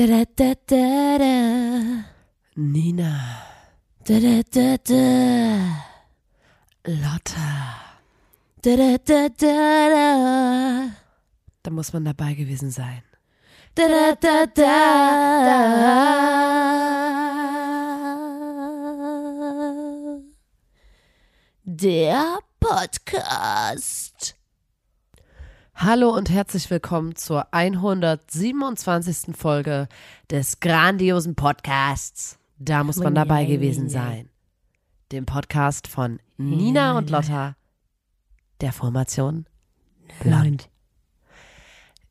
Da, da, da. Nina, Da, da, da, da. Lotta. Da, da, da, da, da. Da muss man dabei gewesen sein. Da, da, da, da. Der Podcast. Hallo und herzlich willkommen zur 127. Folge des grandiosen Podcasts. Da muss man dabei gewesen sein. Dem Podcast von Nina und Lotta, der Formation Blond.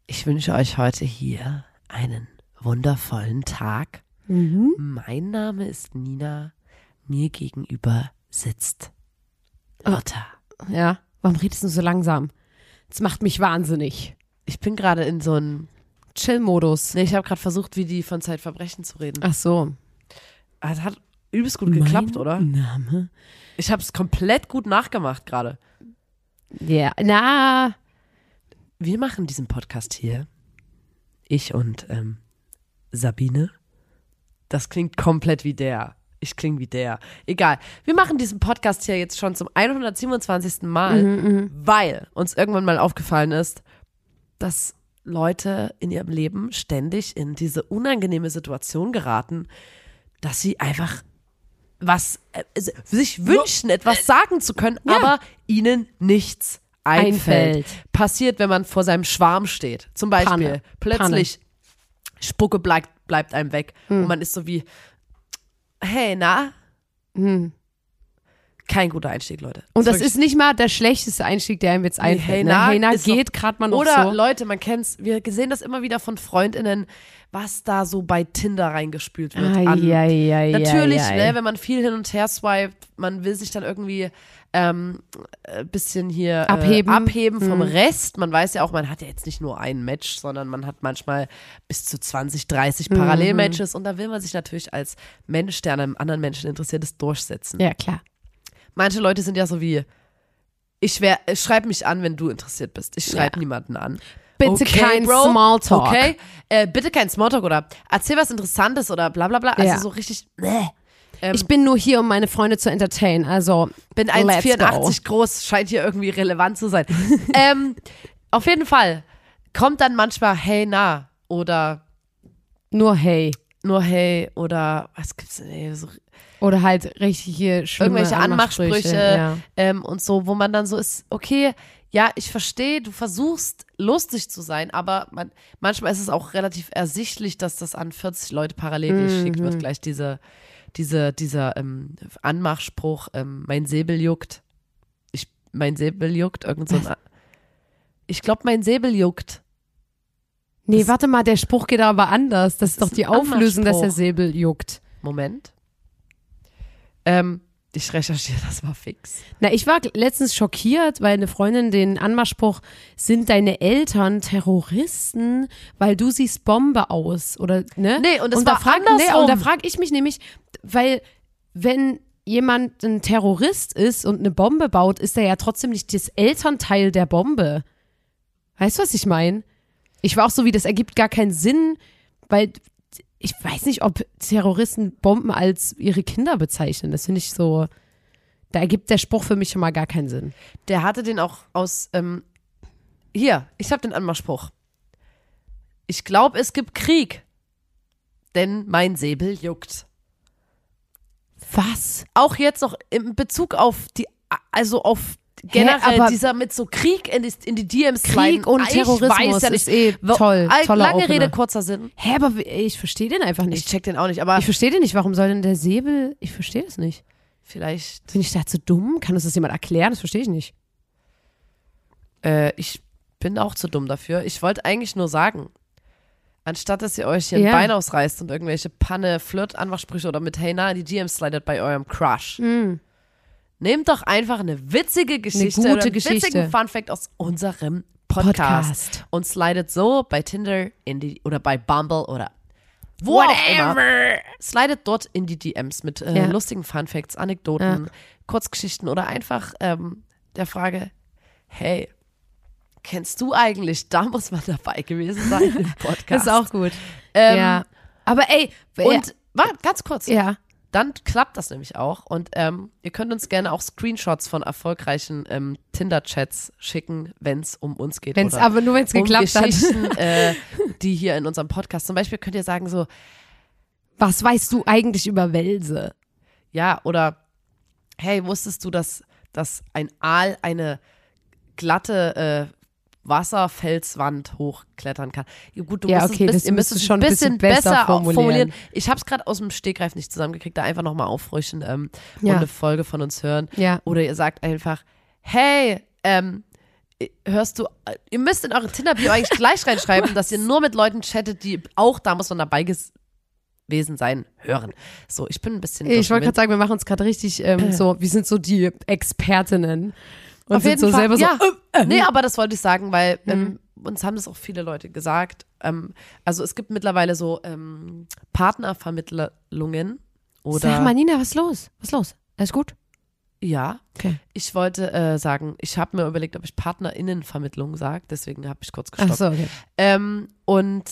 Ich wünsche euch heute hier einen wundervollen Tag. Mhm. Mein Name ist Nina. Mir gegenüber sitzt Lotta. Ja, warum redest du so langsam? Das macht mich wahnsinnig. Ich bin gerade in so einem. Chill-Modus. Nee, ich habe gerade versucht, wie die von Zeitverbrechen zu reden. Ach so. Es hat übelst gut geklappt, oder? Name? Ich habe es komplett gut nachgemacht gerade. Ja, na, Wir machen diesen Podcast hier. Ich und ähm, Sabine. Das klingt komplett wie der. Ich klinge wie der. Egal. Wir machen diesen Podcast hier jetzt schon zum 127. Mal, weil uns irgendwann mal aufgefallen ist, dass Leute in ihrem Leben ständig in diese unangenehme Situation geraten, dass sie einfach was äh, sich wünschen, etwas sagen zu können, aber ihnen nichts einfällt. Einfällt. Passiert, wenn man vor seinem Schwarm steht. Zum Beispiel Panne. plötzlich Spucke bleibt, bleibt einem weg und man ist so wie, hey, na? Kein guter Einstieg, Leute. Und das wirklich- ist nicht mal der schlechteste Einstieg, der ihm jetzt einfällt. hey, ne? na, hey, na geht gerade mal noch Oder so. Leute, man kennt's, wir sehen das immer wieder von FreundInnen, was da so bei Tinder reingespült wird. Ai, an, ai, ai, Natürlich, ai, ai. Ne, wenn man viel hin und her swiped, man will sich dann irgendwie ähm, ein bisschen hier äh, Abheben. abheben vom Hm. Rest. Man weiß ja auch, man hat ja jetzt nicht nur ein Match, sondern man hat manchmal bis zu 20, 30 Mhm. Parallelmatches und da will man sich natürlich als Mensch, der an einem anderen Menschen interessiert ist, durchsetzen. Ja, klar. Manche Leute sind ja so wie, ich wär, schreib mich an, wenn du interessiert bist. Ich schreibe Ja. niemanden an. Bitte Okay, kein Bro. Smalltalk. Okay, äh, bitte kein Smalltalk oder erzähl was Interessantes oder bla bla bla. Also Ja. so richtig, bläh. Ähm, Ich bin nur hier, um meine Freunde zu entertainen. Also, bin let's 1,84 groß, scheint hier irgendwie relevant zu sein. ähm, auf jeden Fall kommt dann manchmal hey na oder. Nur hey. nur hey oder was gibt's denn ey, so Oder halt richtig hier schlimme irgendwelche Anmachsprüche Ja. ähm, und so, wo man dann so ist, okay, ja, ich verstehe, du versuchst lustig zu sein, aber man, manchmal ist es auch relativ ersichtlich, dass das an 40 Leute parallel geschickt wird, gleich diese, diese, dieser ähm, Anmachspruch, ähm, mein Säbel juckt. Ich, mein Säbel juckt, irgend so ein, ich glaube, mein Säbel juckt. Nee, Das- warte mal, der Spruch geht aber anders. Das ist doch die Auflösung, dass der. Säbel juckt. Moment. Ähm, ich recherchiere das mal fix. Na, ich war letztens schockiert, weil eine Freundin den Anmachspruch, sind deine Eltern Terroristen, weil du siehst Bombe aus, oder, ne? Nee, und das da war frag, nee, andersrum. und da frage ich mich nämlich, weil, wenn jemand ein Terrorist ist und eine Bombe baut, ist er ja trotzdem nicht das Elternteil der Bombe. Weißt du, was ich meine? Ich war auch so wie, das ergibt gar keinen Sinn, weil ich weiß nicht, ob Terroristen Bomben als ihre Kinder bezeichnen. Das finde ich so, da ergibt der Spruch für mich schon mal gar keinen Sinn. Der hatte den auch aus, ähm, hier, ich habe den Anmachspruch. Ich glaube, es gibt Krieg, denn mein Säbel juckt. Was? Auch jetzt noch in Bezug auf die, also auf generell aber- dieser mit so Krieg in die, in die DMs Krieg sliden. und Ich Terrorismus weiß ja nicht, ist eh wo- toll, toller Lange Opener. Rede, kurzer Sinn. Hä, aber ich verstehe den einfach Ich nicht. check den auch nicht, aber Ich verstehe den nicht. Warum soll denn der Säbel? Ich verstehe das nicht. vielleicht, Bin ich da zu dumm? Kann uns das jemand erklären? Das verstehe ich nicht. äh, ich bin auch zu dumm dafür. Ich wollte eigentlich nur sagen, anstatt dass ihr euch hier Ja. ein Bein ausreißt und irgendwelche Panne, Flirt-Anmachsprüche oder mit Hey na in die DMs slidet bei eurem Crush, Mhm. Nehmt doch einfach eine witzige Geschichte gute oder einen Geschichte. witzigen Funfact aus unserem Podcast, Podcast. und slidet so bei Tinder in die oder bei Bumble oder wo auch immer. Slidet dort in die DMs mit äh, Ja. lustigen Funfacts, Anekdoten, Kurzgeschichten oder einfach ähm, der Frage, hey, kennst du eigentlich, da muss man dabei gewesen sein im Podcast. Das ist auch gut. Ähm, ja. Aber ey, Und, warte, ganz kurz. ja. Dann klappt das nämlich auch. Und ähm, ihr könnt uns gerne auch Screenshots von erfolgreichen ähm, Tinder-Chats schicken, wenn es um uns geht. Wenn's, aber nur wenn es um geklappt hat. Äh, die hier in unserem Podcast. Zum Beispiel könnt ihr sagen so, Was weißt du eigentlich über Welse? ja, oder hey, wusstest du, dass, dass ein Aal eine glatte äh, Wasserfelswand hochklettern kann? Ja, gut, du Ja, musst okay, es, das bis- ihr müsst müsstest es schon ein bisschen besser formulieren. Ich habe es gerade aus dem Stegreif nicht zusammengekriegt, da einfach nochmal auffrischen ähm, Ja. und eine Folge von uns hören. Ja. Oder ihr sagt einfach, hey, ähm, hörst du, ihr müsst in eure Tinder-Bio eigentlich gleich reinschreiben, dass ihr nur mit Leuten chattet, die auch da muss man dabei gewesen sein, hören. So, ich bin ein bisschen Ich wollte gerade sagen, wir machen uns gerade richtig ähm, so, wir sind so die Expertinnen. Und Auf sind jeden so Fall, selber so, ja. äh, äh, Nee, aber das wollte ich sagen, weil Mhm. ähm, uns haben das auch viele Leute gesagt. Ähm, also es gibt mittlerweile so ähm, Partnervermittlungen oder Sag mal, Nina, was ist los? Was ist los? Alles gut? ja. Okay. Ich wollte äh, sagen, ich habe mir überlegt, ob ich PartnerInnenvermittlung sage, deswegen habe ich kurz Ach gestoppt. so, okay. Ähm, und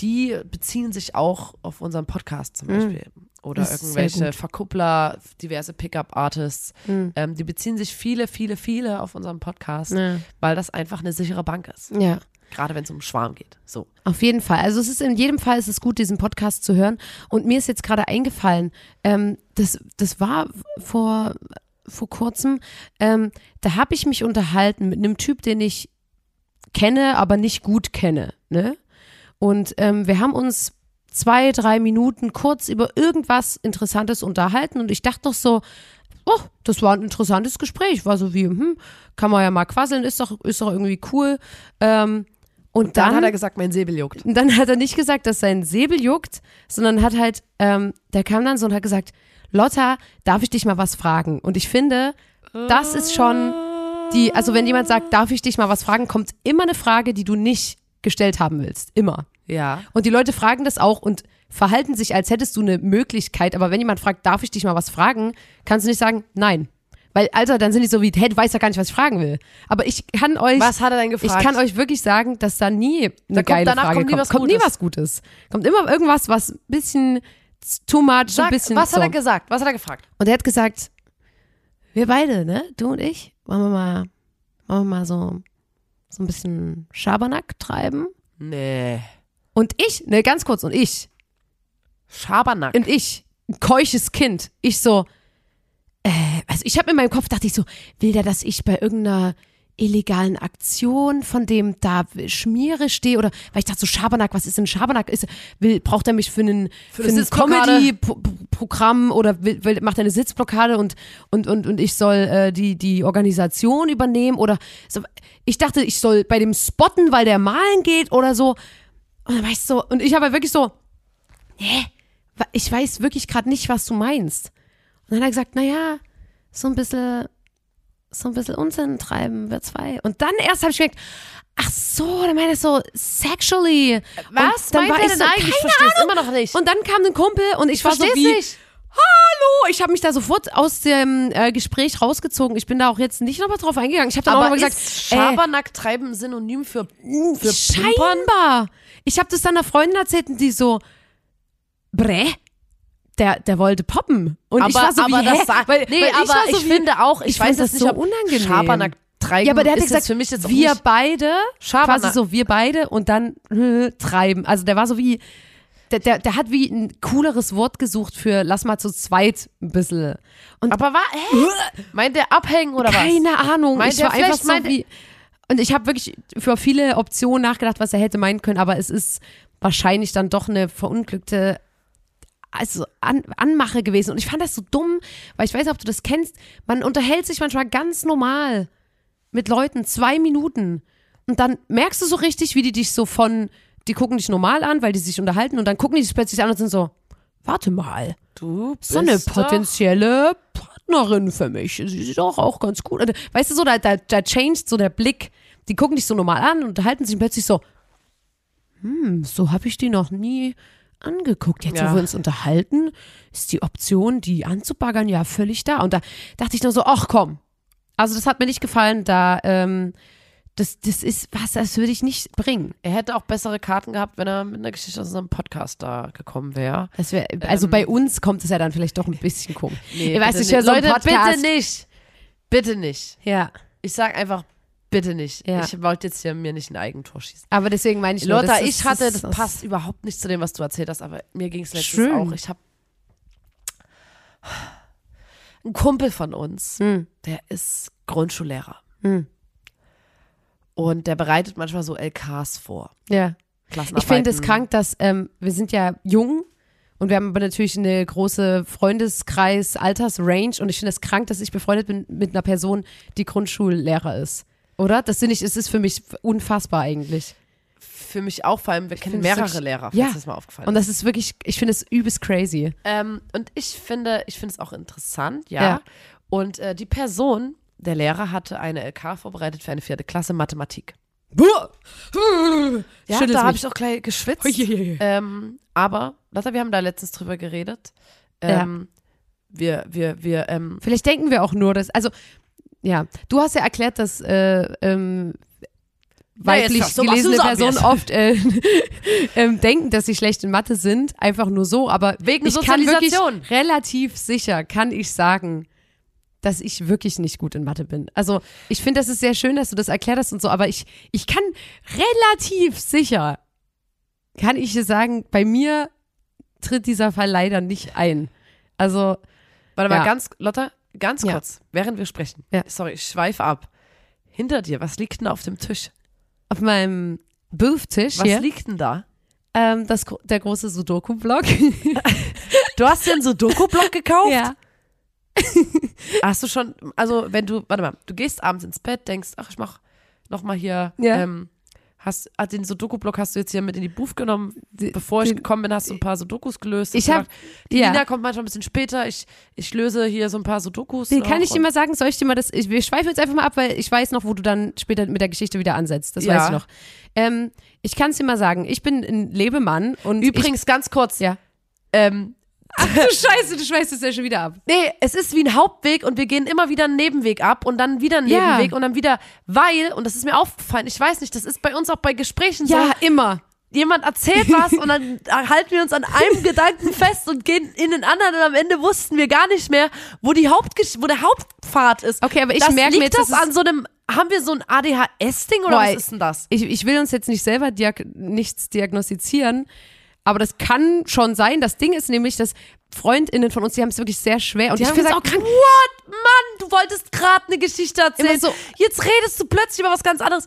die beziehen sich auch auf unseren Podcast zum Beispiel. Oder Mhm. Sehr irgendwelche. Verkuppler, diverse Pickup-Artists. Mhm. Ähm, die beziehen sich viele, viele, viele auf unseren Podcast, Ja. weil das einfach eine sichere Bank ist. ja. Gerade wenn es um Schwarm geht. So. Auf jeden Fall. Also es ist in jedem Fall ist es gut, diesen Podcast zu hören. Und mir ist jetzt gerade eingefallen, ähm, das, das war vor, vor kurzem, ähm, da habe ich mich unterhalten mit einem Typ, den ich kenne, aber nicht gut kenne. Ne? Und ähm, wir haben uns zwei, drei Minuten kurz über irgendwas Interessantes unterhalten und ich dachte doch so, oh, das war ein interessantes Gespräch. War so wie, hm, kann man ja mal quasseln, ist doch, ist doch irgendwie cool. Ähm, und Dann, dann, hat er gesagt, mein Säbel juckt. und dann hat er nicht gesagt, dass sein Säbel juckt, sondern hat halt, ähm, der kam dann so und hat gesagt, Lotta, darf ich dich mal was fragen? Und ich finde, das ist schon die, also wenn jemand sagt, darf ich dich mal was fragen, kommt immer eine Frage, die du nicht gestellt haben willst. Immer. Ja. Und die Leute fragen das auch und verhalten sich, als hättest du eine Möglichkeit. Aber wenn jemand fragt, darf ich dich mal was fragen, kannst du nicht sagen, nein. Weil, Alter, dann sind die so wie, hey, du weißt ja gar nicht, was ich fragen will. Aber ich kann euch, Was hat er denn ich gefragt? kann euch wirklich sagen, dass da nie eine Da kommt- geile danach Frage kommt nie kommt. was kommt nie Gutes. was Gutes. Kommt immer irgendwas, was ein bisschen too much, ein Sag, bisschen was so. hat er gesagt? Was hat er gefragt? Und er hat gesagt, wir beide, ne, du und ich, wollen wir mal, wollen wir mal so, so ein bisschen Schabernack treiben? Nee. Und ich, ne, ganz kurz, und ich, Schabernack. Und ich, ein keuches Kind, ich so, äh, also ich habe in meinem Kopf, dachte ich so, will der, dass ich bei irgendeiner illegalen Aktion von dem da Schmiere stehe oder weil ich dachte so Schabernack, was ist denn Schabernack? Ist, will, braucht er mich für einen für, eine ein? Comedy-Programm oder will, will, macht er eine Sitzblockade und und und und ich soll äh, die die Organisation übernehmen oder so. Ich dachte, ich soll bei dem spotten, weil der malen geht oder so. Und dann war ich so und ich habe halt wirklich so hä? Ich weiß wirklich gerade nicht, was du meinst. Und dann hat er gesagt, naja, so ein bisschen, so ein bisschen Unsinn treiben, wir zwei. Und dann erst habe ich gemerkt, ach so, dann meint er so sexually. Was Und dann meint war er ich denn so, eigentlich? Ich keine versteh's Ahnung. immer noch nicht. Und dann kam ein Kumpel und ich war so wie, nicht. hallo, ich habe mich da sofort aus dem äh, Gespräch rausgezogen. Ich bin da auch jetzt nicht nochmal drauf eingegangen. Ich habe dann auch Aber nochmal ist gesagt, äh, Schabernack treiben Synonym für, für Pimpern? Scheinbar. Ich habe das dann einer Freundin erzählt und die so, Brä? Der, der wollte poppen. Und aber, ich war so aber wie, das hä? sagt, weil, nee, weil aber war so ich wie, finde auch, ich, ich weiß das nicht, so ob unangenehm. Schabernack treiben Ja, aber der hat gesagt, für mich jetzt wir beide, Schabernack. quasi so, wir beide und dann äh, treiben. Also der war so wie, der, der, der hat wie ein cooleres Wort gesucht für lass mal zu zweit ein bisschen. Und Aber war, hä? Meint der abhängen oder was? keine Ahnung. Meint ich war einfach so wie. Und ich habe wirklich für viele Optionen nachgedacht, was er hätte meinen können, aber es ist wahrscheinlich dann doch eine verunglückte also An Anmache gewesen. Und ich fand das so dumm, weil ich weiß nicht, ob du das kennst. Man unterhält sich manchmal ganz normal mit Leuten, zwei Minuten. Und dann merkst du so richtig, wie die dich so von, die gucken dich normal an, weil die sich unterhalten und dann gucken die dich plötzlich an und sind so, warte mal, Du bist so eine potenzielle Partnerin für mich. Sie sieht doch auch ganz gut. Und, Weißt du so, da, da, da changed so der Blick. Die gucken dich so normal an und unterhalten sich plötzlich so, hm, so habe ich die noch nie angeguckt. Jetzt, Ja. wo wir uns unterhalten, ist die Option, die anzubaggern, ja völlig da. Und da dachte ich nur so, ach komm. Also das hat mir nicht gefallen. Da, ähm, Das, das ist was, das würde ich nicht bringen. Er hätte auch bessere Karten gehabt, wenn er mit einer Geschichte aus unserem Podcast da gekommen wäre. Wär, also bei uns kommt es ja dann vielleicht doch ein bisschen komisch. Nee, Ich weiß bitte nicht, nicht. so Leute, Podcast- bitte nicht. Bitte nicht. Ja, Ich sag einfach, bitte nicht. Ja. Ich wollte jetzt hier mir nicht ein Eigentor schießen. aber deswegen meine ich nur, Lotta, das ist- ich hatte, das das- passt überhaupt nicht zu dem, was du erzählt hast, aber mir ging es letztens Schön. auch. Ich habe einen Kumpel von uns, Hm. der ist Grundschullehrer. Hm. Und der bereitet manchmal so LKs vor. Ja. Ich finde es krank, dass ähm, wir sind ja jung und wir haben aber natürlich eine große Freundeskreis, Altersrange und ich finde es krank, dass ich befreundet bin mit einer Person, die Grundschullehrer ist. Oder? Das finde ich, es ist für mich unfassbar eigentlich. Für mich auch, vor allem, wir kennen finde es mehrere wirklich- Lehrer, falls Ja. das mal aufgefallen Und das ist wirklich, ich finde es übest crazy. Ähm, und ich finde, ich finde es auch interessant, ja. Ja. Und äh, die Person, der Lehrer, hatte eine LK vorbereitet für eine vierte Klasse Mathematik. Ja, Schüttel's da habe ich auch gleich geschwitzt. Ähm, aber, Lotta, wir haben da letztens drüber geredet. Ähm, Wir, wir, wir, ähm, Vielleicht denken wir auch nur, dass, also, ja, du hast ja erklärt, dass äh, ähm, weiblich machst gelesene Personen oft äh, ähm, denken, dass sie schlecht in Mathe sind, einfach nur so, aber Wegen ich kann wirklich relativ sicher, kann ich sagen, dass ich wirklich nicht gut in Mathe bin. Also ich finde, das ist sehr schön, dass du das erklärt hast und so, aber ich, ich kann relativ sicher, kann ich dir sagen, bei mir tritt dieser Fall leider nicht ein. Also, warte mal, Ja. ganz, Lotta, ganz Ja. kurz, während wir sprechen. Ja. Sorry, ich schweife ab. Hinter dir, was liegt denn da auf dem Tisch? auf meinem Booth-Tisch Was hier, liegt denn da? ähm, das, der große Sudoku-Block. Du hast dir einen Sudoku-Block gekauft? ja. Hast du schon, also wenn du, warte mal, du gehst abends ins Bett, denkst, ach, ich mach noch mal hier, Ja. ähm, hast, ah, den Sudoku-Block hast du jetzt hier mit in die Booth genommen. Bevor ich gekommen bin, hast du ein paar Sudokus gelöst. Ich hab- die ja. Nina kommt manchmal ein bisschen später, ich, ich löse hier so ein paar Sudokus. Den kann ich dir mal sagen, soll ich dir mal das, ich, wir schweifen jetzt einfach mal ab, weil ich weiß noch, wo du dann später mit der Geschichte wieder ansetzt. Das Ja. weiß ich noch. Ähm, ich kann es dir mal sagen, ich bin ein Lebemann und Übrigens, ganz kurz, ich, ja. ähm, Ach du Scheiße, du schweißt es ja schon wieder ab. nee, es ist wie ein Hauptweg und wir gehen immer wieder einen Nebenweg ab und dann wieder einen Ja. Nebenweg und dann wieder, weil, und das ist mir aufgefallen, ich weiß nicht, das ist bei uns auch bei Gesprächen so, Ja, immer. jemand erzählt was und dann halten wir uns an einem Gedanken fest und gehen in den anderen und am Ende wussten wir gar nicht mehr, wo die Hauptgesch wo der Hauptpfad ist. Okay, aber ich das merke mir jetzt, das an so einem haben wir so ein ADHS-Ding oder Boah, was ist denn das? Ich, ich will uns jetzt nicht selber diag nichts diagnostizieren, aber das kann schon sein. Das Ding ist nämlich, dass FreundInnen von uns, die haben es wirklich sehr schwer. Und Die ich finde es auch krank. what, Mann, du wolltest gerade eine Geschichte erzählen. So- Jetzt redest du plötzlich über was ganz anderes.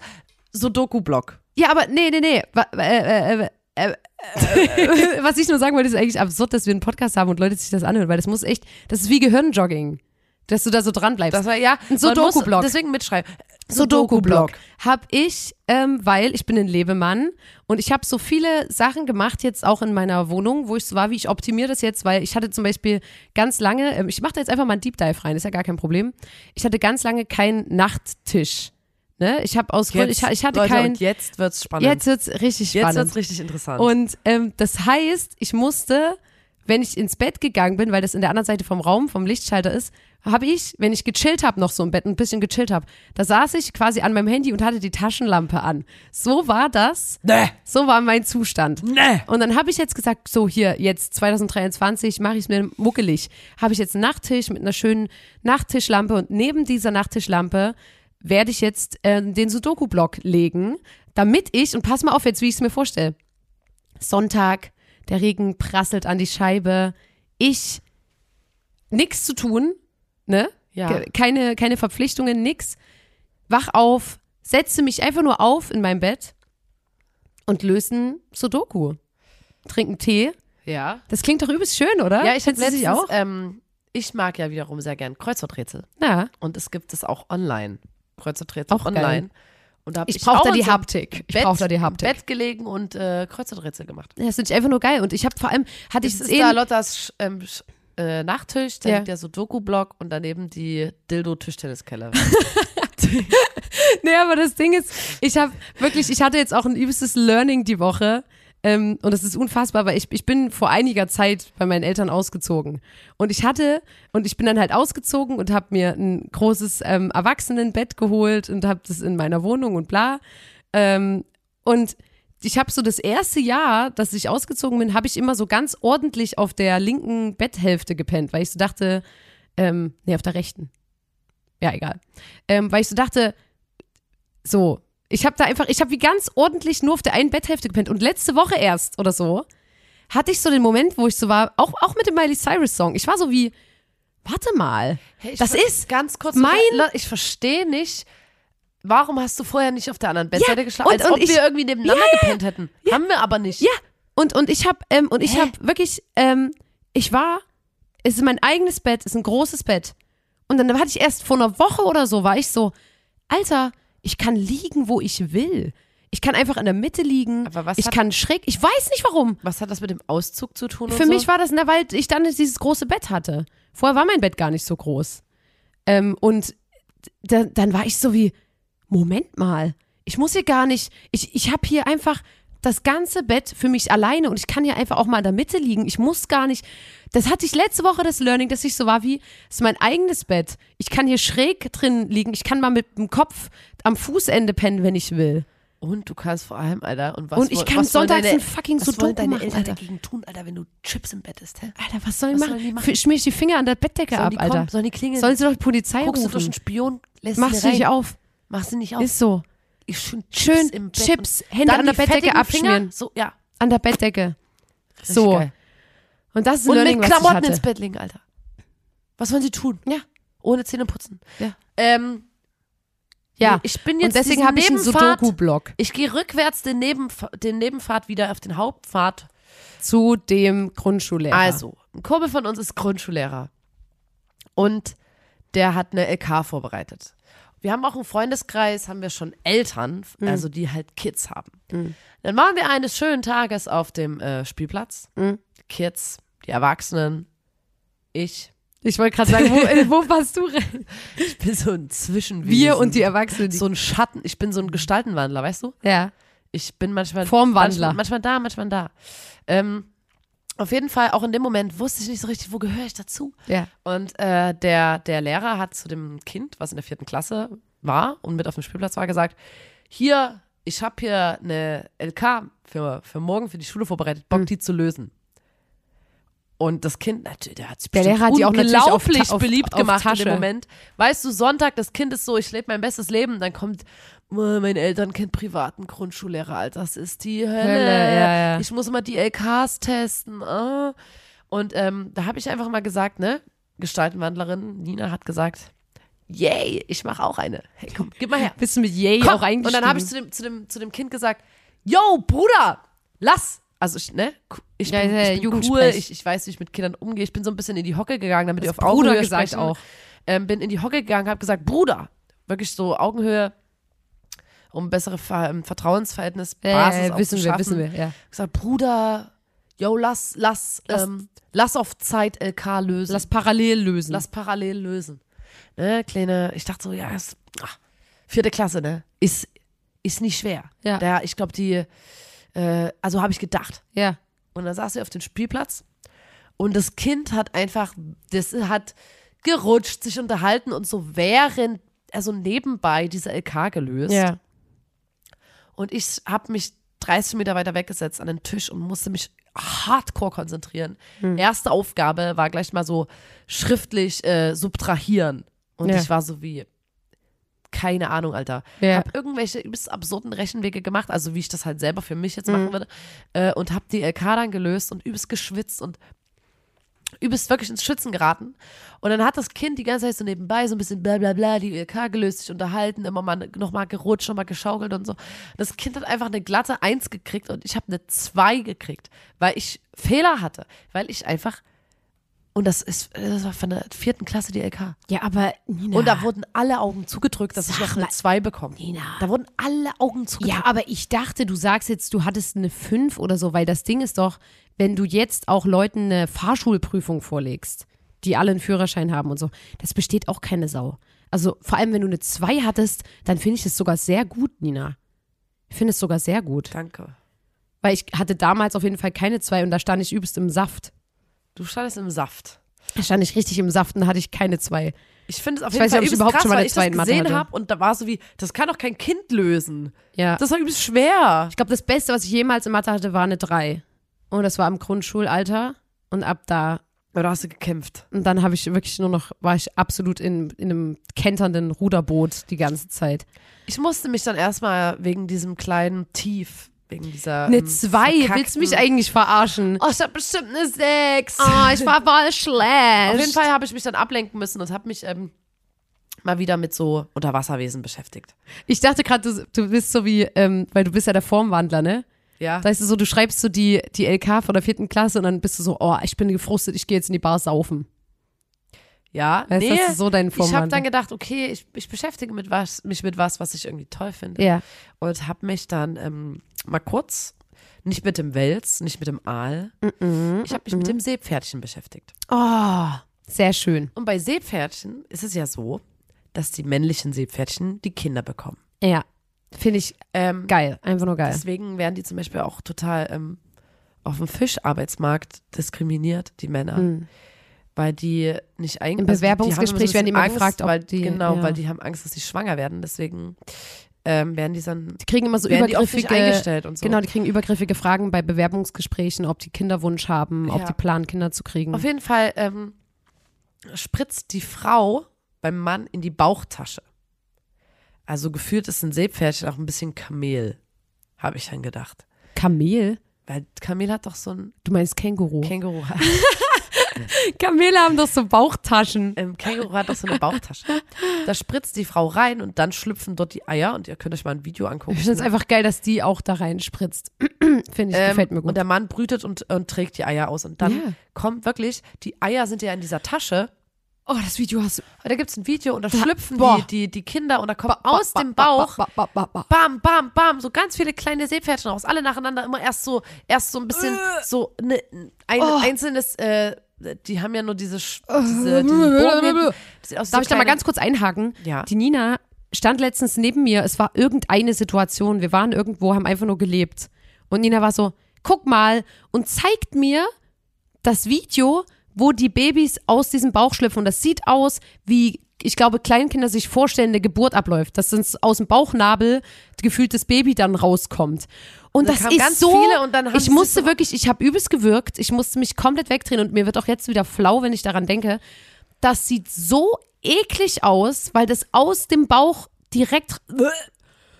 Sudoku-Block. Ja, aber nee, nee, nee. Äh, äh, äh, Was ich nur sagen wollte, ist eigentlich absurd, dass wir einen Podcast haben und Leute sich das anhören, weil das muss echt, das ist wie Gehirnjogging, dass du da so dran bleibst. Das war ja Ein Sudoku-Block. Deswegen mitschreiben. Sudoku-Block habe ich, ähm, weil ich bin ein Lebemann und ich habe so viele Sachen gemacht jetzt auch in meiner Wohnung, wo ich so war, wie ich optimiere das jetzt, weil ich hatte zum Beispiel ganz lange, ähm, ich mache da jetzt einfach mal einen Deep Dive rein, ist ja gar kein Problem. Ich hatte ganz lange keinen Nachttisch. Ne? Ich habe aus Gründen, ich, ich hatte Leute, keinen. und jetzt wird's spannend. Jetzt wird's richtig jetzt spannend. wird's richtig interessant. Und ähm, das heißt, ich musste, wenn ich ins Bett gegangen bin, weil das in der anderen Seite vom Raum, vom Lichtschalter ist, habe ich, wenn ich gechillt habe, noch so im Bett, ein bisschen gechillt habe, da saß ich quasi an meinem Handy und hatte die Taschenlampe an. So war das. nee, So war mein Zustand. nee. Und dann habe ich jetzt gesagt, so hier, jetzt 2023 mache ich es mir muckelig. Habe ich jetzt einen Nachttisch mit einer schönen Nachttischlampe und neben dieser Nachttischlampe werde ich jetzt äh, den Sudoku-Block legen, damit ich, und pass mal auf jetzt, wie ich es mir vorstelle, Sonntag, der Regen prasselt an die Scheibe, ich nichts zu tun, ne? Ja. Ke- Keine, keine Verpflichtungen, nix. Wach auf, setze mich einfach nur auf in meinem Bett und lösen Sudoku. Trinken Tee. Ja. Das klingt doch übelst schön, oder? Ja, ich letztens, dich auch. Ähm, ich mag ja wiederum sehr gern Kreuzworträtsel. Ja. Und es gibt es auch online. Kreuzworträtsel Auch online. geil. Und da hab Ich ich brauche auch da die so Haptik. Ich Bett, brauche da die Haptik. Bett gelegen und äh, Kreuzworträtsel gemacht. Das finde ich einfach nur geil. Und ich habe vor allem, hatte ich Das es eh. da Lottas ähm, äh, Nachttisch, da Ja. liegt der Sudoku-Block und daneben die Dildo-Tischtenniskelle. Nee, aber das Ding ist, ich habe wirklich, ich hatte jetzt auch ein übelstes Learning die Woche. Ähm, und das ist unfassbar, weil ich, ich bin vor einiger Zeit bei meinen Eltern ausgezogen. Und ich hatte, und ich bin dann halt ausgezogen und habe mir ein großes ähm, Erwachsenenbett geholt und habe das in meiner Wohnung und bla. Ähm, und ich habe so das erste Jahr, dass ich ausgezogen bin, habe ich immer so ganz ordentlich auf der linken Betthälfte gepennt, weil ich so dachte, ähm, nee, auf der rechten. Ja, egal. Ähm, weil ich so dachte, so, ich habe da einfach, ich habe wie ganz ordentlich nur auf der einen Betthälfte gepennt. Und letzte Woche erst oder so hatte ich so den Moment, wo ich so war, auch, auch mit dem Miley Cyrus Song. Ich war so wie, warte mal, Hey, das ist ganz kurz. mein- Ich verstehe nicht. Warum hast du vorher nicht auf der anderen Bettseite Ja, geschlafen? und- Als und ob ich- wir irgendwie nebeneinander Ja, ja, gepennt hätten. Haben wir aber nicht. Ja, und, und ich habe ähm, und ich Hä? habe wirklich, ähm, ich war, es ist mein eigenes Bett, es ist ein großes Bett. Und dann hatte ich erst vor einer Woche oder so, war ich so, Alter, ich kann liegen, wo ich will. Ich kann einfach in der Mitte liegen. Aber was ich hat- kann schräg, ich weiß nicht warum. Was hat das mit dem Auszug zu tun? Für mich so? war das, na, weil ich dann dieses große Bett hatte. Vorher war mein Bett gar nicht so groß. Ähm, und da, dann war ich so wie, Moment mal, ich muss hier gar nicht, ich, ich habe hier einfach das ganze Bett für mich alleine und ich kann hier einfach auch mal in der Mitte liegen. Ich muss gar nicht. Das hatte ich letzte Woche das Learning, dass ich so war wie, es ist mein eigenes Bett. Ich kann hier schräg drin liegen. Ich kann mal mit dem Kopf am Fußende pennen, wenn ich will. Und du kannst vor allem, Alter. Und, was Und ich kann sonntags deine, ein fucking was Sudoku wollen deine machen, Eltern Alter. dagegen tun, Alter, wenn du Chips im Bett isst, hä? Alter, was soll ich machen? sollen die Schmier ich die Finger an der Bettdecke Sollen ab, Alter. kommen? Sollen die klingeln? Sollen sie doch die Polizei Guckst du durch rufen? einen Spion, lässt Machst sie du nicht auf. Mach sie nicht auf. Ist so. Ich schön Chips Schön im Bett Chips, und Hände dann an der Bettdecke abschmieren. So, ja. An der Bettdecke. Richtig So. geil. Und das ist ein Und Learning, mit Klamotten ins Bett legen, Alter. Was wollen sie tun? Ja. Ohne Zähne putzen. Ja. Ähm, Ja. nee, ich bin Und jetzt deswegen diesen habe ich einen Sudoku-Block Ich gehe rückwärts den, Nebenf den Nebenpfad wieder auf den Hauptpfad. zu dem Grundschullehrer. Also, ein Kumpel von uns ist Grundschullehrer. Und der hat eine LK vorbereitet. Wir haben auch einen Freundeskreis, haben wir schon Eltern, Mhm. also die halt Kids haben. Dann waren wir eines schönen Tages auf dem äh, Spielplatz. Mhm. Kids, die Erwachsenen, ich. Ich wollte gerade sagen, wo, wo warst du? Ich bin so ein Zwischenwesen. Wir und die Erwachsenen. So ein Schatten, ich bin so ein Gestaltenwandler, weißt du? ja. Ich bin manchmal Formwandler. Manchmal, manchmal da, manchmal da. Ähm, auf jeden Fall, auch in dem Moment wusste ich nicht so richtig, wo gehöre ich dazu. Ja. Und äh, der, der Lehrer hat zu dem Kind, was in der vierten Klasse war und mit auf dem Spielplatz war, gesagt, hier, ich habe hier eine LK für, für morgen für die Schule vorbereitet, Mhm. Bock die zu lösen. Und das Kind, natürlich, der hat sich Der Lehrer hat die auch auf unglaublich auf- beliebt auf gemacht in Tasche. dem Moment. Weißt du, Sonntag, das Kind ist so, ich lebe mein bestes Leben, dann kommt, "Oh, mein Elternkind privaten Grundschullehrer, Alter, das ist die Hölle. Hölle, ja, ja. Ich muss immer die LKs testen. ah. Und ähm, da habe ich einfach mal gesagt, ne, Gestaltenwandlerin Nina hat gesagt, yay, ich mache auch eine. Hey, komm, gib mal her. Bist du mit Yay Komm. auch eingestiegen? Und dann habe ich zu dem, zu, dem, zu dem Kind gesagt, yo, Bruder, lass. Also ich, ne, ich bin, ja, ich bin cool, ich, ich weiß, wie ich mit Kindern umgehe. Ich bin so ein bisschen in die Hocke gegangen, damit Das wir auf Bruder Augenhöhe gesagt sprechen. auch. Ähm, bin in die Hocke gegangen, habe gesagt, Bruder, wirklich so Augenhöhe, um bessere Ver ähm, Vertrauensverhältnis, Basis ja, wissen wir, wissen wir, ja. gesagt, Bruder, yo, lass, lass, Lass- ähm, lass auf Zeit LK lösen. Lass parallel lösen. Lass parallel lösen. Ne, kleine, ich dachte so, ja, ist, ach, vierte Klasse, ne? Ist, ist nicht schwer. Ja. Der, ich glaube, die, äh, also habe ich gedacht. ja. Und dann saß sie auf dem Spielplatz und das Kind hat einfach, das hat gerutscht, sich unterhalten und so während, also nebenbei diese LK gelöst. Ja. Und ich habe mich 30 Meter weiter weggesetzt an den Tisch und musste mich hardcore konzentrieren. Hm. Erste Aufgabe war gleich mal so schriftlich äh, subtrahieren. Und Ja. ich war so wie, keine Ahnung, Alter. Ja. Hab irgendwelche übelst absurden Rechenwege gemacht, also wie ich das halt selber für mich jetzt Mhm. machen würde. Äh, und hab die LK dann gelöst und übelst geschwitzt und übelst wirklich ins Schwitzen geraten. Und dann hat das Kind die ganze Zeit so nebenbei so ein bisschen bla bla bla, die LK gelöst, sich unterhalten, immer mal nochmal gerutscht, nochmal geschaukelt und so. Das Kind hat einfach eine glatte Eins gekriegt und ich habe eine Zwei gekriegt, weil ich Fehler hatte, weil ich einfach und das ist, das war von der vierten Klasse die LK. Ja, aber Nina. Und da wurden alle Augen zugedrückt, dass ich noch eine mal, Zwei bekomme. Nina. Da wurden alle Augen zugedrückt. Ja, aber ich dachte, du sagst jetzt, du hattest eine 5 oder so, weil das Ding ist doch, wenn du jetzt auch Leuten eine Fahrschulprüfung vorlegst, die alle einen Führerschein haben und so, das besteht auch keine Sau. Also vor allem, wenn du eine 2 hattest, dann finde ich es sogar sehr gut, Nina. Ich finde es sogar sehr gut. Danke. Weil ich hatte damals auf jeden Fall keine zwei und da stand ich übelst im Saft. Du standest im Saft. Da stand ich richtig im Saft und da hatte ich keine zwei. Ich finde es auf Ich jeden weiß Fall nicht, ob ich übelst überhaupt krass, schon mal weil ich zwei das gesehen habe und da war so wie, das kann doch kein Kind lösen. Ja. Das war übelst schwer. Ich glaube, das Beste, was ich jemals in Mathe hatte, war eine drei. Und das war im Grundschulalter. Und ab da, Oder hast du gekämpft? und dann habe ich wirklich nur noch, war ich absolut in, in einem kenternden Ruderboot die ganze Zeit. Ich musste mich dann erstmal wegen diesem kleinen Tief, wegen dieser. Eine ähm, zwei, willst du mich eigentlich verarschen? Oh, ich hab bestimmt eine sechs. Oh, ich war voll schlecht. Auf jeden Fall habe ich mich dann ablenken müssen und habe mich ähm, mal wieder mit so Unterwasserwesen beschäftigt. Ich dachte gerade, du, du bist so wie, ähm, weil du bist ja der Formwandler, ne? Ja. Da ist es so, du schreibst so die, die LK von der vierten Klasse und dann bist du so, oh, ich bin gefrustet, ich gehe jetzt in die Bar saufen. Ja. Weißt nee, das ist so dein ich habe dann gedacht, okay, ich, ich beschäftige mit was, mich mit was, was ich irgendwie toll finde. Ja. Und habe mich dann ähm, mal kurz, nicht mit dem Wels, nicht mit dem Aal, ich habe mich mit dem Seepferdchen beschäftigt. Oh, sehr schön. Und bei Seepferdchen ist es ja so, dass die männlichen Seepferdchen die Kinder bekommen. Ja. Finde ich Ähm, geil. Einfach nur geil. Deswegen werden die zum Beispiel auch total ähm, auf dem Fischarbeitsmarkt diskriminiert, die Männer. Weil die nicht eigentlich. Im Bewerbungsgespräch werden die immer Angst, gefragt, ob weil, die- Genau, ja. weil die haben Angst, dass sie schwanger werden. Deswegen ähm, werden die dann. Die kriegen immer so übergriffige, eingestellt und so. genau, die kriegen übergriffige Fragen bei Bewerbungsgesprächen, ob die Kinderwunsch haben, ob Ja. die planen, Kinder zu kriegen. Auf jeden Fall ähm, spritzt die Frau beim Mann in die Bauchtasche. Also gefühlt ist ein Seepferdchen auch ein bisschen Kamel, habe ich dann gedacht. Kamel? Weil Kamel hat doch so ein Du meinst Känguru? Känguru. Kamele haben doch so Bauchtaschen. ähm, Känguru hat doch so eine Bauchtasche. Da spritzt die Frau rein und dann schlüpfen dort die Eier und ihr könnt euch mal ein Video angucken. Ich finde es einfach geil, dass die auch da reinspritzt. finde ich, Ähm, gefällt mir Und gut. der Mann brütet und, und trägt die Eier aus. Und dann Ja. kommt wirklich, die Eier sind ja in dieser Tasche. Oh, das Video hast du. Und da gibt es ein Video und da schlüpfen boah. die, die, die Kinder und da kommt aus dem Bauch Ba, ba, ba, ba. bam, bam, bam, so ganz viele kleine Seepferdchen raus, alle nacheinander, immer erst so, erst so ein bisschen, so ne, ein Oh. einzelnes, äh, die haben ja nur diese, Sch- diese Bogen wie Darf so ich da mal kleine- ganz kurz einhaken? Ja. Die Nina stand letztens neben mir. Es war irgendeine Situation. Wir waren irgendwo, haben einfach nur gelebt. Und Nina war so, guck mal und zeigt mir das Video, wo die Babys aus diesem Bauch schlüpfen. Und das sieht aus, wie ich glaube, Kleinkinder sich vorstellen, eine Geburt abläuft. Dass uns aus dem Bauchnabel gefühlt das Baby dann rauskommt. Und Da das ist ganz so, viele und dann haben ich musste wirklich, ich habe übelst gewirkt, ich musste mich komplett wegdrehen und mir wird auch jetzt wieder flau, wenn ich daran denke. Das sieht so eklig aus, weil das aus dem Bauch direkt,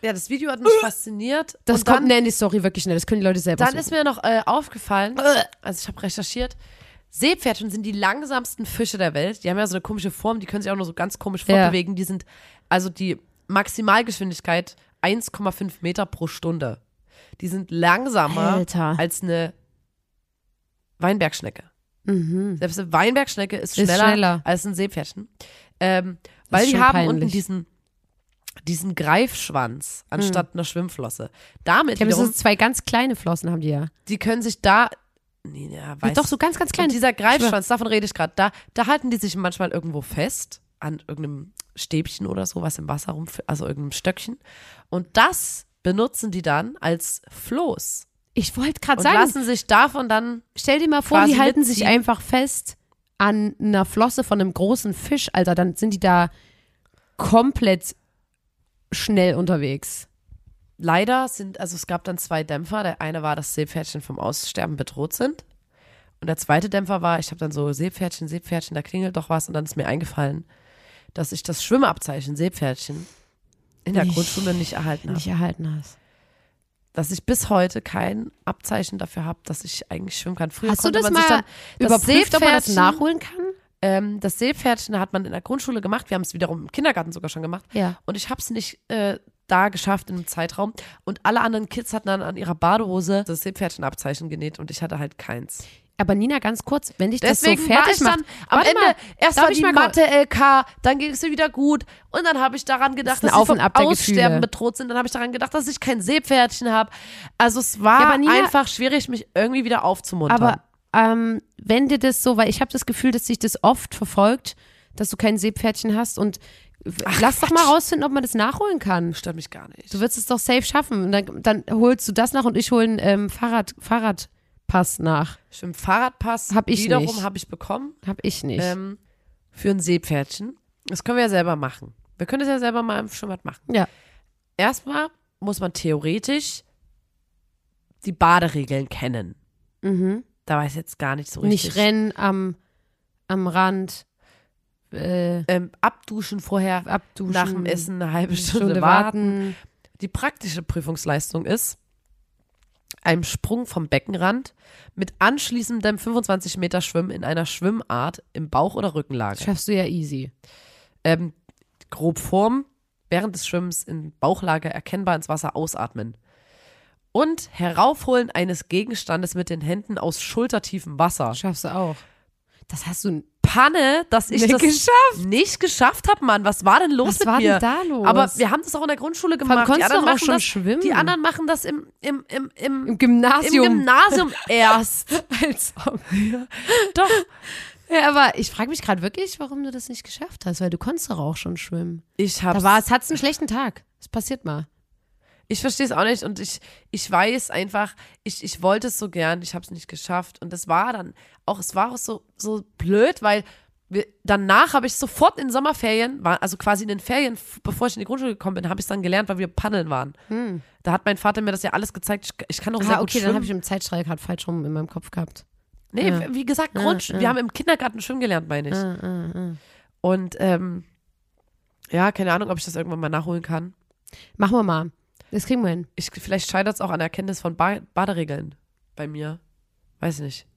Ja, das Video hat mich fasziniert. das und kommt, dann, nee, die Story wirklich schnell, das können die Leute selber dann suchen. ist mir noch äh, aufgefallen, also ich habe recherchiert, Seepferdchen sind die langsamsten Fische der Welt. Die haben ja so eine komische Form, die können sich auch nur so ganz komisch Ja. fortbewegen. Die sind, also die Maximalgeschwindigkeit 1,5 Meter pro Stunde. Die sind langsamer Alter. als eine Weinbergschnecke. Mhm. Selbst eine Weinbergschnecke ist Ist schneller, schneller. als ein Seepferdchen. Ähm, weil die haben peinlich. unten diesen, diesen Greifschwanz anstatt einer Schwimmflosse. Damit Ich glaube, das wiederum, sind zwei ganz kleine Flossen, haben die ja. die können sich da. Nee, ja, weiß Doch, so ganz, ganz und kleine. dieser Greifschwanz, davon rede ich gerade, da, da halten die sich manchmal irgendwo fest, an irgendeinem Stäbchen oder so, was im Wasser rum, also irgendeinem Stöckchen. Und das benutzen die dann als Floß. Ich wollte gerade Und sagen, lassen sich davon dann, stell dir mal vor, die halten sich einfach fest an einer Flosse von einem großen Fisch, Alter, dann sind die da komplett schnell unterwegs. Leider sind, also es gab dann zwei Dämpfer. Der eine war, dass Seepferdchen vom Aussterben bedroht sind. Und der zweite Dämpfer war, ich habe dann so Seepferdchen, Seepferdchen, da klingelt doch was. Und dann ist mir eingefallen, dass ich das Schwimmabzeichen Seepferdchen in der Nicht- Grundschule nicht erhalten habe. Nicht erhalten hast. dass ich bis heute kein Abzeichen dafür habe, dass ich eigentlich schwimmen kann. Früher Hast du das man mal sich dann überprüft, ob man das nachholen kann? Ähm, das Seepferdchen hat man in der Grundschule gemacht. Wir haben es wiederum im Kindergarten sogar schon gemacht. Ja. Und ich habe es nicht äh, da geschafft in einem Zeitraum. Und alle anderen Kids hatten dann an ihrer Badehose das Seepferdchenabzeichen genäht und ich hatte halt keins. Aber Nina, ganz kurz, wenn dich Deswegen das so fertig macht. am Ende mal, erst war ich die Mathe-LK, dann ging es mir wieder gut und dann habe ich daran gedacht, dass Auf sie vom Aussterben Gefühle. bedroht sind. Dann habe ich daran gedacht, dass ich kein Seepferdchen habe. Also es war Ja, Nina- einfach schwierig, mich irgendwie wieder aufzumuntern. Aber ähm, wenn dir das so, weil ich habe das Gefühl, dass sich das oft verfolgt, dass du kein Seepferdchen hast und Lass doch mal rausfinden, ob man das nachholen kann. Stört mich gar nicht. Du wirst es doch safe schaffen. Und dann, dann holst du das nach und ich hole einen ähm, Fahrrad, Fahrradpass nach. Stimmt, Fahrradpass Hab ich wiederum habe ich bekommen Hab ich nicht. ähm, für ein Seepferdchen. Das können wir ja selber machen. Wir können das ja selber mal im Schwimmbad machen. ja. Erstmal muss man theoretisch die Baderegeln kennen. Mhm. Da weiß ich jetzt gar nicht so richtig. Nicht rennen am, am Rand. Äh, Ähm, abduschen vorher, abduschen. nach dem Essen eine halbe Stunde, Stunde warten. warten. Die praktische Prüfungsleistung ist, einem Sprung vom Beckenrand mit anschließendem 25 Meter Schwimmen in einer Schwimmart im Bauch- oder Rückenlage. Schaffst du ja easy. Ähm, grob Form, während des Schwimmens in Bauchlage erkennbar ins Wasser ausatmen. Und Heraufholen eines Gegenstandes mit den Händen aus schultertiefem Wasser. Schaffst du auch. Das hast du. Panne, dass ich Nicht das geschafft. nicht geschafft habe, Mann. Was war denn los Was mit war mir? denn da los? Aber wir haben das auch in der Grundschule gemacht. konntest die anderen machen schon das, schwimmen? Die anderen machen das im, im, im, im, Im Gymnasium. im Gymnasium erst. Als ob. Doch. Ja, aber ich frage mich gerade wirklich, warum du das nicht geschafft hast, weil du konntest doch auch schon schwimmen. Ich hab's. Da war es, hat's einen schlechten Tag. Das passiert mal. Ich verstehe es auch nicht und ich, ich weiß einfach, ich, ich wollte es so gern, ich habe es nicht geschafft und es war dann auch, es war auch so, so blöd, weil wir, danach habe ich sofort in Sommerferien, war, also quasi in den Ferien, bevor ich in die Grundschule gekommen bin, habe ich es dann gelernt, weil wir paddeln waren. Da hat mein Vater mir das ja alles gezeigt, ich, ich kann auch sehr Ah, gut okay, dann schwimmen. habe ich im Zeitstrahl gerade falsch rum in meinem Kopf gehabt. Nee, Ja. wie gesagt, Grund, wir haben im Kindergarten schwimmen gelernt, meine ich. Ah, ah, ah. Und ähm, ja, keine Ahnung, ob ich das irgendwann mal nachholen kann. Machen wir mal. Das kriegen wir hin. Ich, vielleicht scheitert es auch an der Erkenntnis von ba Baderegeln bei mir. Weiß nicht.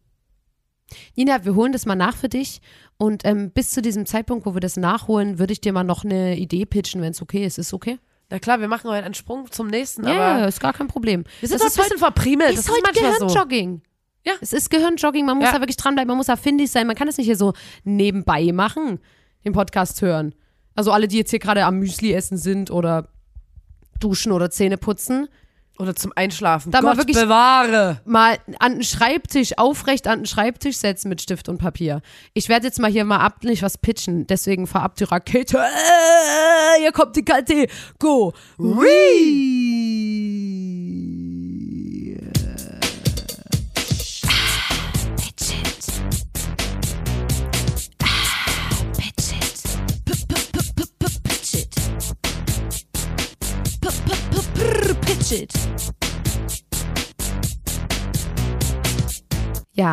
Nina, wir holen das mal nach für dich. Und ähm, bis zu diesem Zeitpunkt, wo wir das nachholen, würde ich dir mal noch eine Idee pitchen, wenn es okay ist. Ist okay? Na klar, wir machen heute einen Sprung zum nächsten, Ja, aber ist gar kein Problem. wir sind das doch ein bisschen verpriemelt. ist Das ist heute manchmal so. Gehirnjogging. Ja. Es ist Gehirnjogging. Man muss Ja. da wirklich dranbleiben. Man muss da findig sein. Man kann es nicht hier so nebenbei machen, den Podcast hören. Also alle, die jetzt hier gerade am Müsli essen sind oder duschen oder Zähne putzen, Oder zum Einschlafen. Da Gott mal wirklich- bewahre. mal an den Schreibtisch, aufrecht an den Schreibtisch setzen mit Stift und Papier. Ich werde jetzt mal hier mal ablich was pitchen, deswegen vorab die Rakete. Äh, hier kommt die Kante. Go. Re.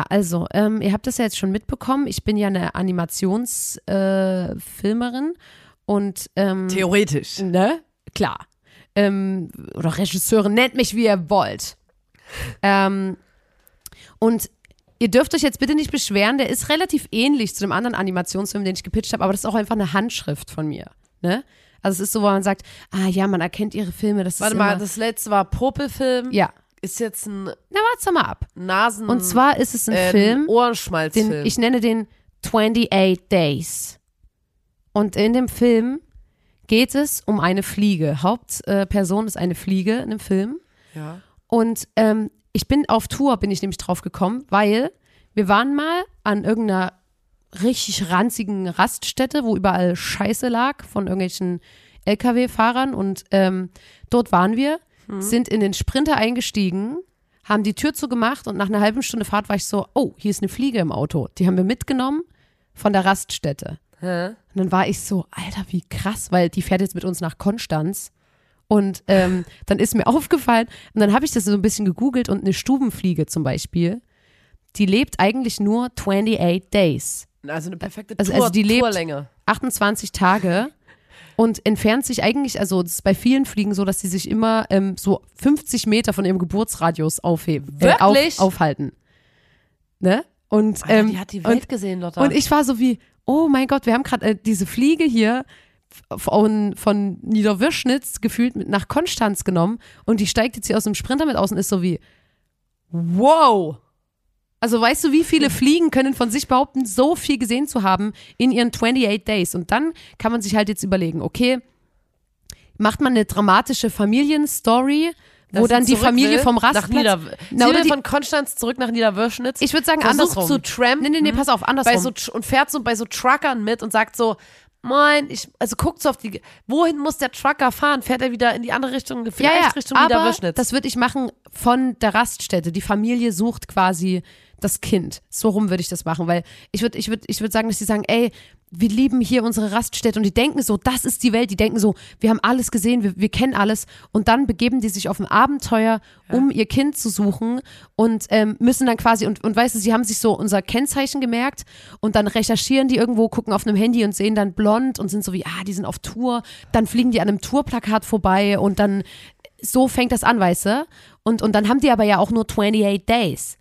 Ja, also, ähm, ihr habt das ja jetzt schon mitbekommen. Ich bin ja eine Animationsfilmerin äh, und ähm, Theoretisch. ne? Klar. Ähm, oder Regisseurin, nennt mich wie ihr wollt. Ähm, und ihr dürft euch jetzt bitte nicht beschweren, der ist relativ ähnlich zu dem anderen Animationsfilm, den ich gepitcht habe, aber das ist auch einfach eine Handschrift von mir. Ne? Also es ist so, wo man sagt, ah ja, man erkennt ihre Filme, das Warte ist mal, das letzte war Popelfilm. ja. Ist jetzt ein Na, warte mal ab. Nasen... Und zwar ist es ein äh, Film, Ohrenschmalzfilm. den, ich nenne den 28 Days. Und in dem Film geht es um eine Fliege. Hauptperson ist eine Fliege in dem Film. ja. Und ähm, ich bin auf Tour, bin ich nämlich drauf gekommen, weil wir waren mal an irgendeiner richtig ranzigen Raststätte, wo überall Scheiße lag von irgendwelchen LKW-Fahrern. Und ähm, dort waren wir, sind in den Sprinter eingestiegen, haben die Tür zugemacht und nach einer halben Stunde Fahrt war ich so, oh, hier ist eine Fliege im Auto. Die haben wir mitgenommen von der Raststätte. Hä? Und dann war ich so, Alter, wie krass, weil die fährt jetzt mit uns nach Konstanz. Und ähm, dann ist mir aufgefallen, und dann habe ich das so ein bisschen gegoogelt und eine Stubenfliege zum Beispiel, die lebt eigentlich nur 28 Days, Also eine perfekte Also- Tour, also die lebt- Tourlänge. 28 Tage und entfernt sich eigentlich, also das ist bei vielen Fliegen so, dass sie sich immer ähm, so 50 Meter von ihrem Geburtsradius aufheben, äh, auf, aufhalten. Ne? Und, Alter, ähm, die hat die und Welt gesehen, Lotta. und ich war so wie, oh mein Gott, wir haben gerade äh, diese Fliege hier von, von Niederwürschnitz gefühlt mit nach Konstanz genommen und die steigt jetzt hier aus dem Sprinter mit aus und ist so wie, wow. Also weißt du, wie viele Fliegen können von sich behaupten, so viel gesehen zu haben in ihren 28 Days? Und dann kann man sich halt jetzt überlegen, okay, macht man eine dramatische Familienstory, wo dann die Familie will vom nach Rastplatz... Nieder Na, oder die- von Konstanz zurück nach Niederwürschnitz. Ich würde sagen versucht andersrum. zu trampen Nee, nee, nee, pass auf, andersrum. so, und fährt so bei so Truckern mit und sagt so, moin, ich, also guckt so auf die, wohin muss der Trucker fahren? Fährt er wieder in die andere Richtung, vielleicht ja, ja, Richtung aber Niederwöschnitz? das würde ich machen von der Raststätte. Die Familie sucht quasi das Kind. So rum würde ich das machen, weil ich würde ich würd, ich würd sagen, dass die sagen, ey, wir lieben hier unsere Raststätte und die denken so, das ist die Welt. Die denken so, wir haben alles gesehen, wir, wir kennen alles und dann begeben die sich auf ein Abenteuer, um ihr Kind zu suchen und ähm, müssen dann quasi und, und weißt du, sie haben sich so unser Kennzeichen gemerkt und dann recherchieren die irgendwo, gucken auf einem Handy und sehen dann blond und sind so wie, ah, die sind auf Tour. Dann fliegen die an einem Tourplakat vorbei und dann so fängt das an, weißt du? Und, und dann haben die aber ja auch nur 28 Days.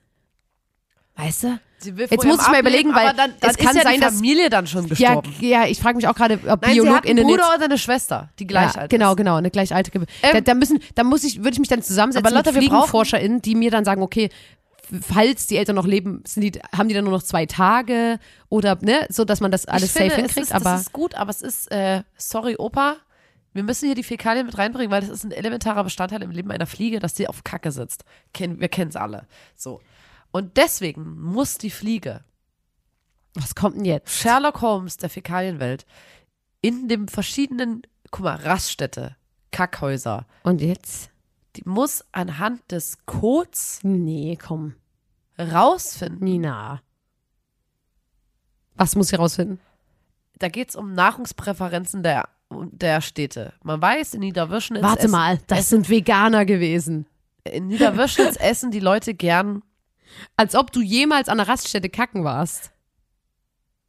Weißt du? Sie Jetzt muss ich mal überlegen, weil dann, dann es kann ist ja sein, dass- Familie dann schon Ja, gestorben. ja, ich frage mich auch gerade, ob Nein, sie hat einen BiologInnen Bruder oder eine Schwester, die gleich ja, alt genau, ist. genau, eine gleich alte. Ähm, da, da müssen, da muss ich, würde ich mich dann zusammensetzen Aber Lotta, mit FliegenforscherInnen, die mir dann sagen, okay, falls die Eltern noch leben, die, haben die dann nur noch zwei Tage oder ne, so dass man das alles ich finde, safe es hinkriegt. ist, aber das ist gut, aber es ist, äh, sorry Opa, wir müssen hier die Fäkalien mit reinbringen, weil das ist ein elementarer Bestandteil im Leben einer Fliege, dass die auf Kacke sitzt. Ken, wir kennen es alle. So. Und deswegen muss die Fliege, was kommt denn jetzt? Sherlock Holmes der Fäkalienwelt, in dem verschiedenen, guck mal, Raststätte, Kackhäuser, Und jetzt? die muss anhand des Codes Nee, komm. rausfinden. Nina. Was muss ich rausfinden? Da geht es um Nahrungspräferenzen der, der Städte. Man weiß, in Niederwöschnitz Warte essen, mal, das sind Veganer gewesen. in Niederwöschnitz essen die Leute gern Als ob du jemals an der Raststätte kacken warst.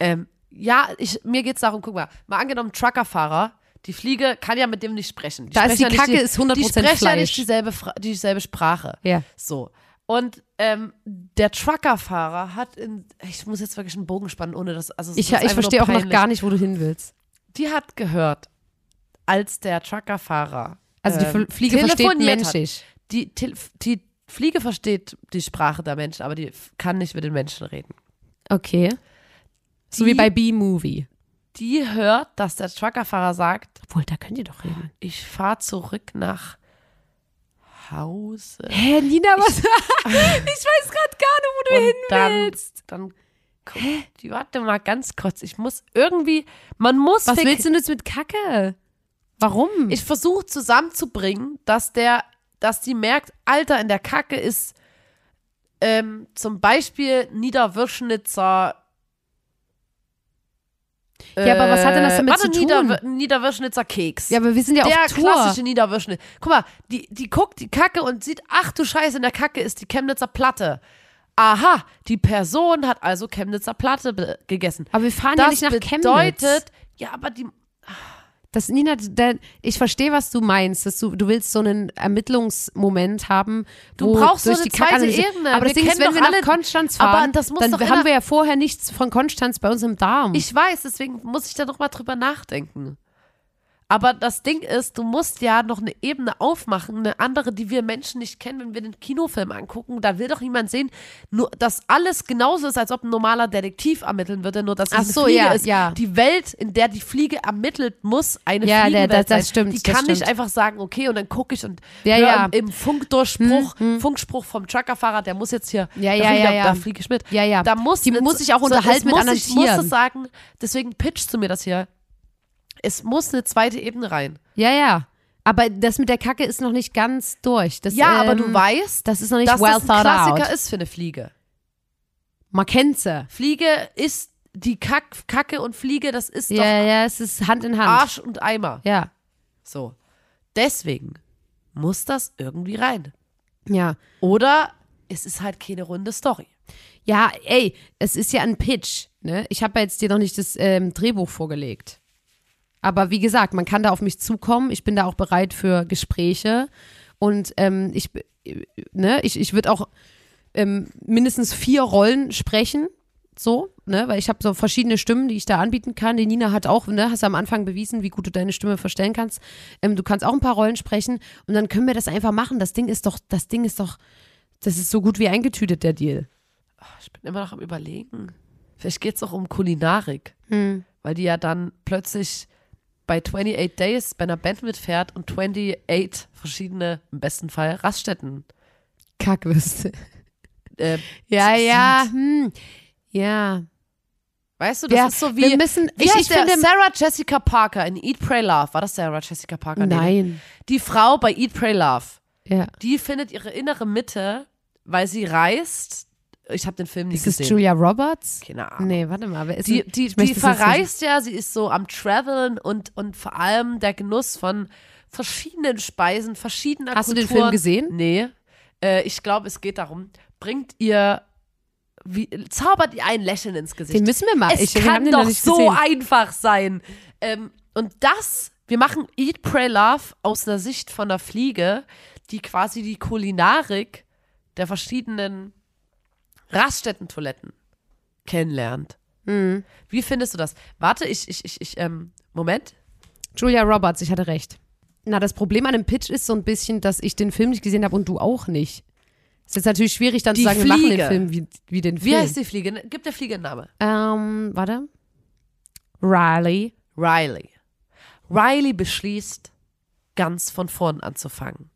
Ähm, ja, ich, mir geht's darum, guck mal, mal angenommen, Truckerfahrer, die Fliege kann ja mit dem nicht sprechen. Die Da ist die ja Kacke, ist 100% Die sprechen ja Fleisch. nicht dieselbe, dieselbe Sprache. Ja. So. Und ähm, der Truckerfahrer hat in, ich muss jetzt wirklich einen Bogen spannen, ohne das, also es Ich, ich verstehe auch noch gar nicht, wo du hin willst. Die hat gehört, als der Truckerfahrer Also die ähm, Fliege versteht telefoniert hat. menschlich. Die, die Fliege versteht die Sprache der Menschen, aber die kann nicht mit den Menschen reden. Okay. So Die- wie bei B-Movie. Die hört, dass der Truckerfahrer sagt, Obwohl, da könnt ihr doch reden. ich fahre zurück nach Hause. Hä, Nina, was? ich weiß gerade gar nicht, wo du hin dann, willst. dann guck, die, warte mal ganz kurz. Ich muss irgendwie, man muss. Was willst du denn jetzt mit Kacke? Warum? Ich versuche zusammenzubringen, dass der, dass die merkt, Alter, in der Kacke ist ähm, zum Beispiel Niederwürschnitzer. Ja, aber was hat denn das damit warte, zu tun? Niederwür- Niederwürschnitzer Keks. ja, aber wir sind ja der auf Tour. klassische Niederwürschnitt. Guck mal, die, die guckt die Kacke und sieht, ach du Scheiße, in der Kacke ist die Chemnitzer Platte. Aha, die Person hat also Chemnitzer Platte gegessen. Aber wir fahren ja das nicht nach bedeutet, Chemnitz. ja, aber die, Das, Nina, ich verstehe, was du meinst. Dass du, du willst so einen Ermittlungsmoment haben. Du brauchst so eine die zweite Ebene. Aber Wir das Ding ist, kennen wenn wir nach alle- Konstanz aber fahren, das muss dann haben wir ja vorher nichts von Konstanz bei uns im Darm. ich weiß, deswegen muss ich da noch mal drüber nachdenken. Aber das Ding ist, du musst ja noch eine Ebene aufmachen, eine andere, die wir Menschen nicht kennen, wenn wir den Kinofilm angucken. Da will doch niemand sehen, nur, dass alles genauso ist, als ob ein normaler Detektiv ermitteln würde, nur dass es Ach eine so, Fliege ja, ist. ja. Die Welt, in der die Fliege ermittelt, muss eine Ja, der- Fliegenwelt das- das sein. stimmt, Die das kann nicht stimmt. einfach sagen, okay, und dann gucke ich und Ja, ja. im, im Funkdurchspruch, Funkspruch vom Truckerfahrer, der muss jetzt hier, Ja, da ja, fliege- ja, ja. da fliege ich mit. Ja, ja. Da muss Die eine- muss sich auch so, unterhalten es mit muss, anderen Ich muss Tieren. das sagen, deswegen pitchst du mir das hier. Es muss eine zweite Ebene rein. ja, ja. Aber das mit der Kacke ist noch nicht ganz durch. Das, Ja, aber ähm, du weißt, das ist noch nicht dass well das ein Klassiker out. ist für eine Fliege. Man kennt sie. Fliege ist die Kack, Kacke und Fliege, das ist Ja, doch ja, es ist Hand in Hand. Arsch und Eimer. Ja, So. Deswegen muss das irgendwie rein. ja. Oder es ist halt keine runde Story. Ja, ey, es ist ja ein Pitch. Ne? Ich habe ja jetzt dir noch nicht das ähm, Drehbuch vorgelegt. Aber wie gesagt, man kann da auf mich zukommen. Ich bin da auch bereit für Gespräche. Und ähm, ich, ne, ich, ich würde auch ähm, mindestens vier Rollen sprechen. So, ne, weil ich habe so verschiedene Stimmen, die ich da anbieten kann. Die Nina hat auch, ne, hast du am Anfang bewiesen, wie gut du deine Stimme verstellen kannst. Ähm, du kannst auch ein paar Rollen sprechen und dann können wir das einfach machen. Das Ding ist doch, das Ding ist doch, das ist so gut wie eingetütet, der Deal. Ich bin immer noch am Überlegen. Vielleicht geht es auch um Kulinarik. Hm. Weil die ja dann plötzlich bei 28 Days bei einer Band mitfährt und 28 verschiedene, im besten Fall, Raststätten. Kackwürste. Äh, Ja, ja, hm. Ja. Weißt du, das Ja, ist so wie. wir müssen- wie ich- ich finde- Sarah Jessica Parker in Eat, Pray, Love. War das Sarah Jessica Parker? Nein. Die Frau bei Eat, Pray, Love. Ja. Die findet ihre innere Mitte, weil sie reist. Ich habe den Film nie Ist es gesehen. Julia Roberts? Keine Ahnung. Nee, warte mal. Wer ist Die, die, die es verreist ja, sie ist so am Traveln und, und vor allem der Genuss von verschiedenen Speisen, verschiedener Hast du den Kulturen. Film gesehen? Nee. Äh, ich glaube, es geht darum, bringt ihr, wie, zaubert ihr ein Lächeln ins nicht. Gesicht. Den müssen wir mal. es ich, kann doch nicht so gesehen. einfach sein. Ähm, und das, wir machen Eat, Pray, Love aus einer Sicht von einer Fliege, die quasi die Kulinarik der verschiedenen Raststätten-Toiletten kennenlernt. Mhm. Wie findest du das? Warte, ich, ich, ich, ich, ähm, Moment. Julia Roberts, ich hatte recht. Na, das Problem an dem Pitch ist so ein bisschen, dass ich den Film nicht gesehen habe und du auch nicht. Es ist natürlich schwierig, dann Die zu sagen, wir machen Fliege. den Film wie, wie den Wie Film. heißt die Fliege? Gib der Fliege einen Namen. Ähm, warte. Riley. Riley. Riley beschließt, ganz von vorn anzufangen.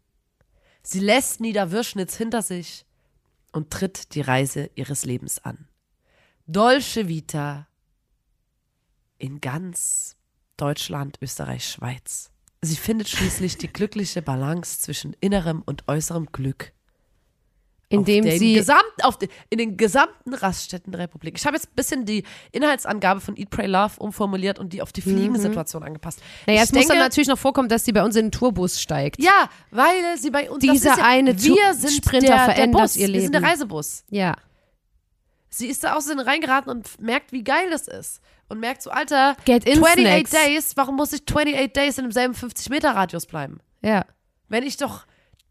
Sie lässt Niederwürschnitz hinter sich und tritt die Reise ihres Lebens an. Dolce Vita in ganz Deutschland, Österreich, Schweiz. Sie findet schließlich die glückliche Balance zwischen innerem und äußerem Glück Indem auf den sie. Gesamt, auf den, in den gesamten Raststätten der Republik. Ich habe jetzt ein bisschen die Inhaltsangabe von Eat, Pray, Love umformuliert und die auf die Fliegensituation angepasst. Naja, ich es muss dann denke- natürlich noch vorkommen, dass sie bei uns in den Tourbus steigt. Ja, weil sie bei uns Dieser ist ja, eine wir sind Sprinter der, der verändert Bus, ihr Wir sind der Leben. Reisebus. Ja. Sie ist da aus den reingeraten und merkt, wie geil das ist. Und merkt so, Alter, Get in 28 Snacks. Days, warum muss ich 28 Days in demselben 50-Meter-Radius bleiben? Ja. Wenn ich doch,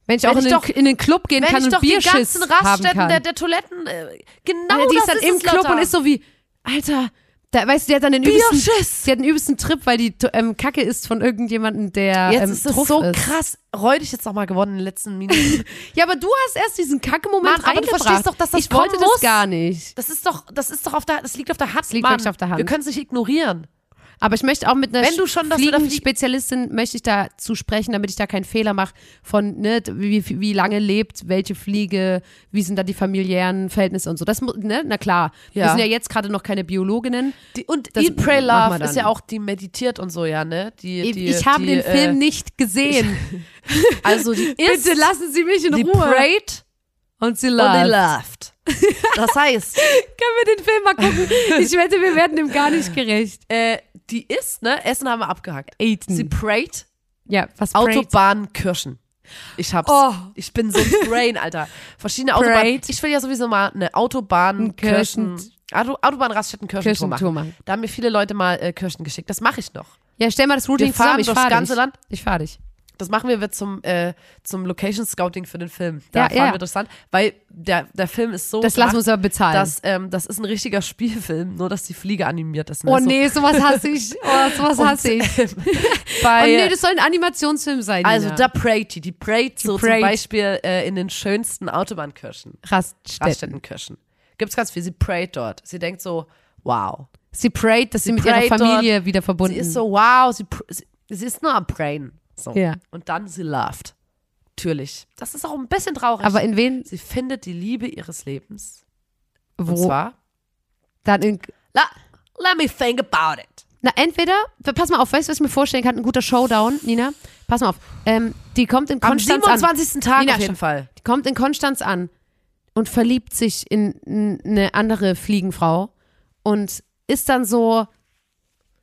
Wenn ich Wenn auch in, ich den, doch- in den Club gehen kann ich und doch die Bierschiss ganzen haben Raststätten kann. der, der Toiletten, äh, genau Ja, die ist das dann im es, Club Lotta. und ist so wie, Alter, da, weißt du, die hat dann den übelsten, sie hat den übelsten Trip, weil die ähm, Kacke ist von irgendjemandem, der Jetzt ähm, ist es so ist. krass räudig jetzt nochmal geworden in den letzten Minuten. Ja, aber du hast erst diesen Kacke-Moment Mann, aber du verstehst doch, dass das Ich wollte das muss. gar nicht. Das ist doch, das ist doch auf der, das liegt auf der Hand. Das liegt wirklich auf der Hand. Wir können es nicht ignorieren. Aber ich möchte auch mit einer Wenn du schon, dass du da flieg- Fliegenspezialistin möchte ich da zu sprechen, damit ich da keinen Fehler mache von, ne, wie, wie lange lebt, welche Fliege, wie sind da die familiären Verhältnisse und so. Das, ne, na klar. Wir Ja. sind ja jetzt gerade noch keine Biologinnen. Die, und Das Eat, Pray, wir Love ist ja auch, die meditiert und so, ja, ne? Die, die, ich habe den Film äh, nicht gesehen. Also die ist, Bitte lassen Sie mich in die Ruhe. prayed und sie und lacht. loved. Das heißt, Können wir den Film mal gucken? Ich wette, wir werden dem gar nicht gerecht. äh, die ist, ne? Essen haben wir abgehakt. Aiden. Sie prayed Ja, was prayed? Autobahn Kirschen. Ich hab's. Oh. Ich bin so ein Brain, Alter. Verschiedene Autobahnen. Ich will ja sowieso mal eine Autobahn Kirschen-. Auto, Autobahn Raststätten Kirschentour machen. machen. Da haben mir viele Leute mal äh, Kirschen geschickt. Das mache ich noch. Ja, stell mal das Routing Wir fahren zusammen. Ich durchs fahr ganze dich. Land. Ich fahr dich. Das machen wir zum, äh, zum Location Scouting für den Film. Da Ja, fahren ja. wir durchs Land, weil der, der Film ist so. Das lassen wir uns aber bezahlen. dass, ähm, das ist ein richtiger Spielfilm, nur dass die Fliege animiert ist. ne? oh nee, sowas hasse ich. Oh, sowas Und, hasse ich. ähm, Oh bei, nee, das soll ein Animationsfilm sein. also Nina. da prayt die. Die prayt so prayt. zum Beispiel äh, in den schönsten Autobahnkirschen. Raststätten. Raststättenkirschen. Gibt's ganz viel. Sie prayt dort. Sie denkt so, wow. Sie prayt, dass sie, Sie mit ihrer Familie wieder verbunden Sie ist so, wow. Sie, sie, sie ist nur am Prayen. So. Ja. Und dann sie laughed. Natürlich. Das ist auch ein bisschen traurig. Aber in wen? Sie findet die Liebe ihres Lebens. Wo? Und zwar, Dann in, la, let me think about it. na, entweder, pass mal auf, weißt du, was ich mir vorstellen kann? Ein guter Showdown, Nina. Pass mal auf. Ähm, die kommt in Am Konstanz an. 27. Tag Nina, auf jeden. Fall. Die kommt in Konstanz an und verliebt sich in eine andere Fliegenfrau und ist dann so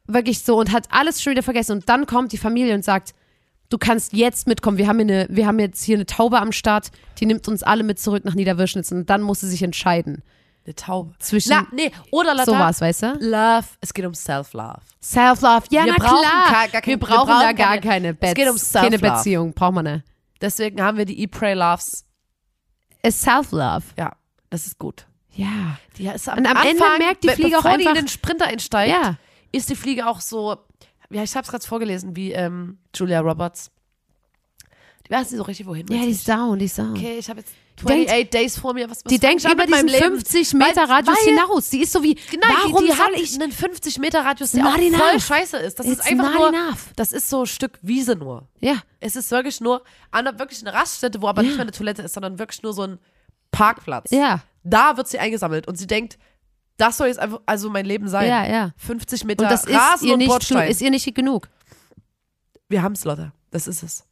wirklich so und hat alles schon wieder vergessen und dann kommt die Familie und sagt, du kannst jetzt mitkommen. Wir haben, hier eine, wir haben jetzt hier eine Taube am Start, die nimmt uns alle mit zurück nach Niederwürschnitz und dann muss sie sich entscheiden Eine Taube. zwischen Na, nee, oder Lotta, sowas, weißt du? Love. Es geht um Self-Love. Self-Love, ja, Wir na brauchen klar. gar- gar kein- wir wir brauchen da brauchen gar keine- keine Es Bets, geht um keine Self-Love. Beziehung, braucht man nicht. Deswegen haben wir die Eat, Pray, Loves. Es ist Self-Love, Ja, das ist gut. ja. Die ist am Und am Ende Anfang, merkt die Fliege auch bevor die in einfach- den Sprinter einsteigt, Ja. ist die Fliege auch so, ja, ich habe es gerade vorgelesen, wie ähm, Julia Roberts. Die weiß nicht so richtig, wohin. Ja, die ist down, die ist down. Okay, ich habe jetzt denkt- 28 Days vor mir. Was, was Die denkt über mit meinem diesen Leben? 50 Meter Radius weil- hinaus. Die ist so wie, Genau, warum die, die soll hat ich... einen 50 Meter Radius, der auch voll enough. scheiße ist. Das It's ist einfach nur, enough. das ist so ein Stück Wiese nur. Ja, Es ist wirklich nur, an einer, wirklich eine Raststätte, wo aber nicht mehr eine Toilette ist, sondern wirklich nur so ein Parkplatz. ja. Da wird sie eingesammelt und sie denkt, Das soll jetzt einfach, also mein Leben sein. Ja, ja. 50 Meter Und das ist Rasen ihr, und nicht, Bordstein. ist ihr nicht genug. Wir haben es, Lotte. Das ist es.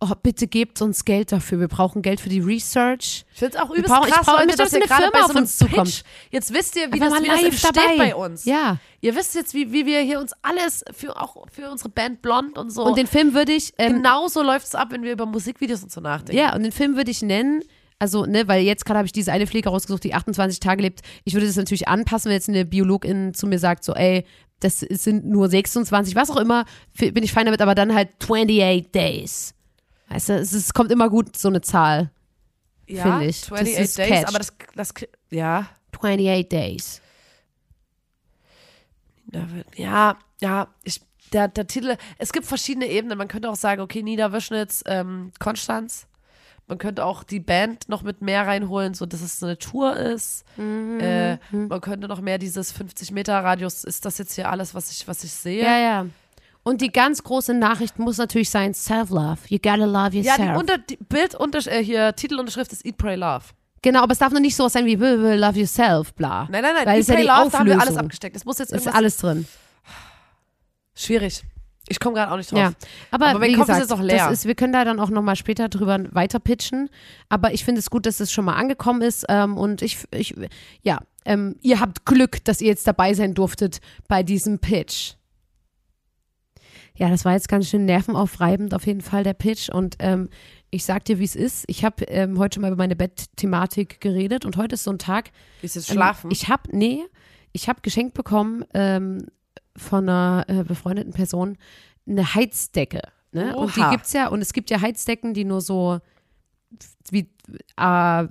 Oh, bitte gebt uns Geld dafür. Wir brauchen Geld für die Research. Ich finde es auch Wir übelst brauchen- ich krass, brauche- Leute, dass dass ihr gerade Firma bei auf so einem uns zukommt. Pitch, jetzt wisst ihr, wie Einfach das, wie das live entsteht dabei. bei uns. Ja. Ihr wisst jetzt, wie, wie wir hier uns alles für auch für unsere Band Blond und so. Und den Film würde ich ähm, genauso läuft es ab, wenn wir über Musikvideos und so nachdenken. Ja, und den Film würde ich nennen, also, ne, weil jetzt gerade habe ich diese eine Pflege rausgesucht, die 28 Tage lebt. Ich würde das natürlich anpassen, wenn jetzt eine Biologin zu mir sagt, so, ey, das sind nur 26, was auch immer, bin ich fein damit, aber dann halt 28 Days. Weißt du, es, ist, kommt immer gut, so eine Zahl. ja, finde ich. Das 28 ist Days, catched. aber das, das, ja, 28 Days. Ja, ja, ich, der, der Titel, es gibt verschiedene Ebenen. Man könnte auch sagen, okay, Niederwischnitz, ähm, Konstanz. Man könnte auch die Band noch mit mehr reinholen, so dass es so eine Tour ist. Mhm. Äh, man könnte noch mehr dieses 50 Meter Radius. Ist das jetzt hier alles, was ich, was ich sehe? Ja, ja. Und die ganz große Nachricht muss natürlich sein, Self-Love. You gotta love Ja, yourself. die, Unter, die Bild äh, hier Titelunterschrift ist Eat, Pray, Love. genau, aber es darf noch nicht so sein wie love yourself, bla. Nein, nein, nein. Weil Eat, ja Pray, die Love, da haben wir alles Auflösung. abgesteckt. Es muss jetzt Ist alles drin. schwierig. Ich komme gerade auch nicht drauf. Ja, aber, Aber mein wie Kopf ist gesagt, jetzt auch leer. Das ist, wir können da dann auch nochmal später drüber weiter pitchen. Aber ich finde es gut, dass es schon mal angekommen ist. Ähm, und ich, ich ja, ähm, ihr habt Glück, dass ihr jetzt dabei sein durftet bei diesem Pitch. Ja, das war jetzt ganz schön nervenaufreibend, auf jeden Fall der Pitch. Und ähm, ich sag dir, wie es ist. Ich habe ähm, heute schon mal über meine Bettthematik geredet und heute ist so ein Tag, Ist jetzt ähm, schlafen? Ich habe, nee, ich habe geschenkt bekommen ähm, von einer äh, befreundeten Person eine Heizdecke. Ne? Und die gibt's ja, und es gibt ja Heizdecken, die nur so wie A2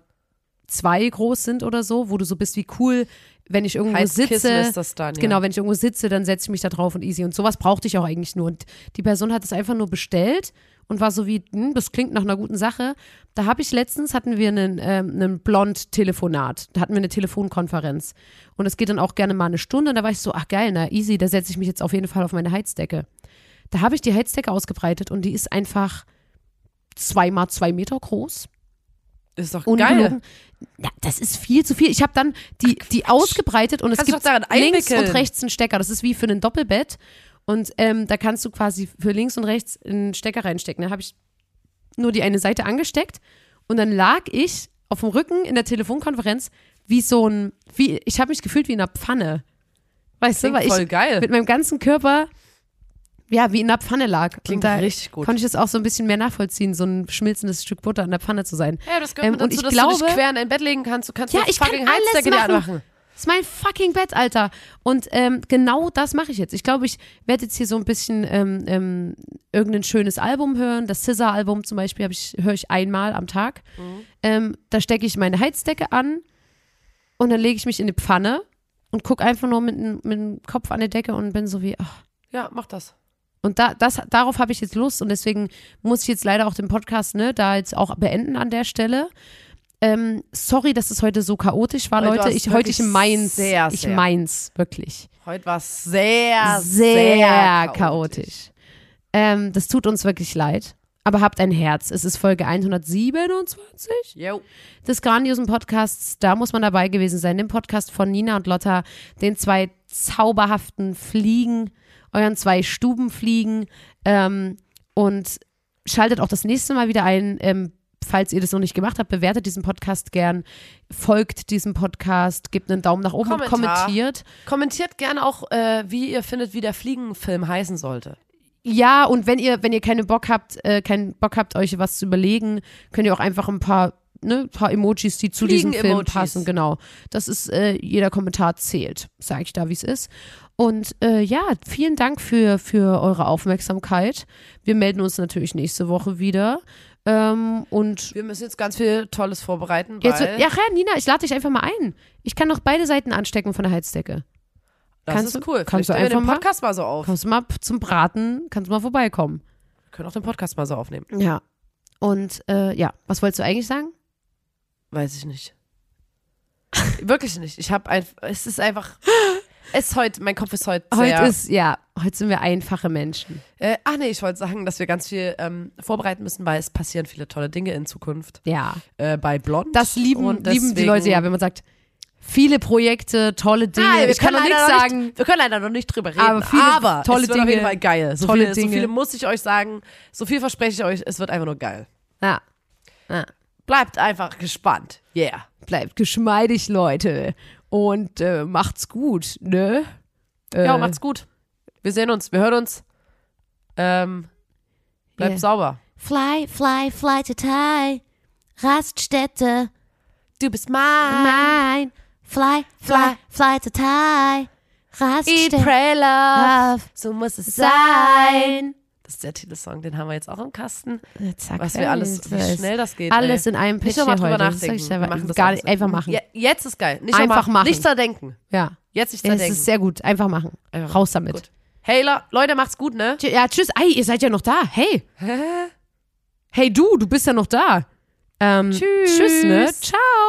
groß sind oder so, wo du so bist wie cool, wenn ich irgendwo Heizkissen sitze. dann, ja. Genau, wenn ich irgendwo sitze, dann setze ich mich da drauf und easy. Und sowas brauchte ich auch eigentlich nur. Und die Person hat es einfach nur bestellt und war so wie, hm, das klingt nach einer guten Sache. Da habe ich letztens, hatten wir einen, ähm, einen Blond-Telefonat. Da hatten wir eine Telefonkonferenz. Und es geht dann auch gerne mal eine Stunde. Und da war ich so, ach geil, na easy, da setze ich mich jetzt auf jeden Fall auf meine Heizdecke. Da habe ich die Heizdecke ausgebreitet und die ist einfach zweimal zwei Meter groß. Ist doch geil. Ungelogen. Ja, das ist viel zu viel. Ich habe dann die, die ausgebreitet und es Kannst du gibt links und rechts einen Stecker. Das ist wie für ein Doppelbett. Und ähm, da kannst du quasi für links und rechts einen Stecker reinstecken. Da habe ich nur die eine Seite angesteckt und dann lag ich auf dem Rücken in der Telefonkonferenz wie so ein, wie, ich habe mich gefühlt wie in einer Pfanne. Weißt du, Klingt weil voll ich geil. mit meinem ganzen Körper ja, wie in einer Pfanne lag. Klingt und da richtig gut. konnte ich das auch so ein bisschen mehr nachvollziehen, so ein schmilzendes Stück Butter in der Pfanne zu sein. Ja, das gehört Ähm, und dazu, ich dass glaube- du dich quer in dein Bett legen kannst. Du kannst Ja, ich kann fucking alles Heizdecke dir machen. anmachen. Das ist mein fucking Bett, Alter. Und ähm, genau das mache ich jetzt. Ich glaube, ich werde jetzt hier so ein bisschen ähm, ähm, irgendein schönes Album hören. Das Scissor-Album zum Beispiel ich, höre ich einmal am Tag. Mhm. Ähm, da stecke ich meine Heizdecke an und dann lege ich mich in die Pfanne und gucke einfach nur mit, dem- mit dem Kopf an die Decke und bin so wie, ach. Ja, mach das. Und da, das, darauf habe ich jetzt Lust und deswegen muss ich jetzt leider auch den Podcast ne, da jetzt auch beenden an der Stelle. Ähm, sorry, dass es heute so chaotisch war, Heute Leute. Ich heute ich meins. sehr, ich sehr. meins, wirklich. Heute war es sehr, Sehr, sehr, chaotisch. Ähm, das tut uns wirklich leid. Aber habt ein Herz. Es ist Folge 127 Jo. des grandiosen Podcasts. Da muss man dabei gewesen sein. Dem Podcast von Nina und Lotta, den zwei zauberhaften Fliegen, euren zwei Stubenfliegen. Ähm, und schaltet auch das nächste Mal wieder ein. Ähm, falls ihr das noch nicht gemacht habt, bewertet diesen Podcast gern, folgt diesem Podcast, gebt einen Daumen nach oben und Kommentar. kommentiert. Kommentiert gerne auch, äh, wie ihr findet, wie der Fliegenfilm heißen sollte. Ja, und wenn ihr, wenn ihr keinen Bock habt, äh, keinen Bock habt, euch was zu überlegen, könnt ihr auch einfach ein paar, ne, ein paar Emojis, die zu diesem Film Fliegen-Emojis. passen, genau. Das ist, äh, jeder Kommentar zählt, sage ich da, wie es ist. Und äh, ja, vielen Dank für, für eure Aufmerksamkeit. Wir melden uns natürlich nächste Woche wieder. Ähm, und Wir müssen jetzt ganz viel Tolles vorbereiten, jetzt, ja, ja, Nina, ich lade dich einfach mal ein. Ich kann noch beide Seiten anstecken von der Heizdecke. das kannst ist du- cool. kannst du Vielleicht nehmen wir einfach den Podcast mal so auf. Kannst du mal zum Braten, kannst du mal vorbeikommen. Wir können auch den Podcast mal so aufnehmen. Ja. Und äh, ja, was wolltest du eigentlich sagen? Weiß ich nicht. Wirklich nicht. Ich habe einfach, es ist einfach, es heute, mein Kopf ist heute sehr. Heute ist, ja, heute sind wir einfache Menschen. äh, ach nee, ich wollte sagen, dass wir ganz viel ähm, vorbereiten müssen, weil es passieren viele tolle Dinge in Zukunft Ja. äh, bei Blond. Das lieben, Und lieben die deswegen- Leute ja, wenn man sagt, viele Projekte, tolle Dinge. Nein, wir ich kann noch können nichts leider sagen. Nicht, wir können leider noch nicht drüber reden. Aber viele aber tolle es wird auf Dinge. jeden Fall geil. So Tolle viele, so Dinge. viele muss ich euch sagen. So viel verspreche ich euch. Es wird einfach nur geil. Ja. ja. Bleibt einfach gespannt. Yeah. Bleibt geschmeidig, Leute. Und äh, macht's gut, ne? Äh, Ja, macht's gut. Wir sehen uns. Wir hören uns. Ähm, bleibt Yeah. sauber. Fly, fly, fly to Thai. Raststätte. Du bist mein. Mein. Fly, fly, fly to Thai. Eat, Raststätte. pray, love. Love. So muss es Sein. Das ist der Titelsong, den haben wir jetzt auch im Kasten. Zack, Was wir alles, wie das- schnell das geht. Alles ey. in einem Nicht Pitch nochmal hier drüber heute. Das nachdenken. Wir machen das gar nicht, einfach machen. Ja, jetzt ist geil. Nicht Einfach nochmal- machen. Nicht zerdenken. Ja. Jetzt nicht zerdenken. ist sehr gut. Einfach machen. Einfach Raus damit. Gut. Hey, Le- Leute, macht's gut, ne? Ja, tschüss. Ei, ihr seid ja noch da. Hey. Hey, du, du bist ja noch da. Ähm, Tschüss. Tschüss, ne? Ciao.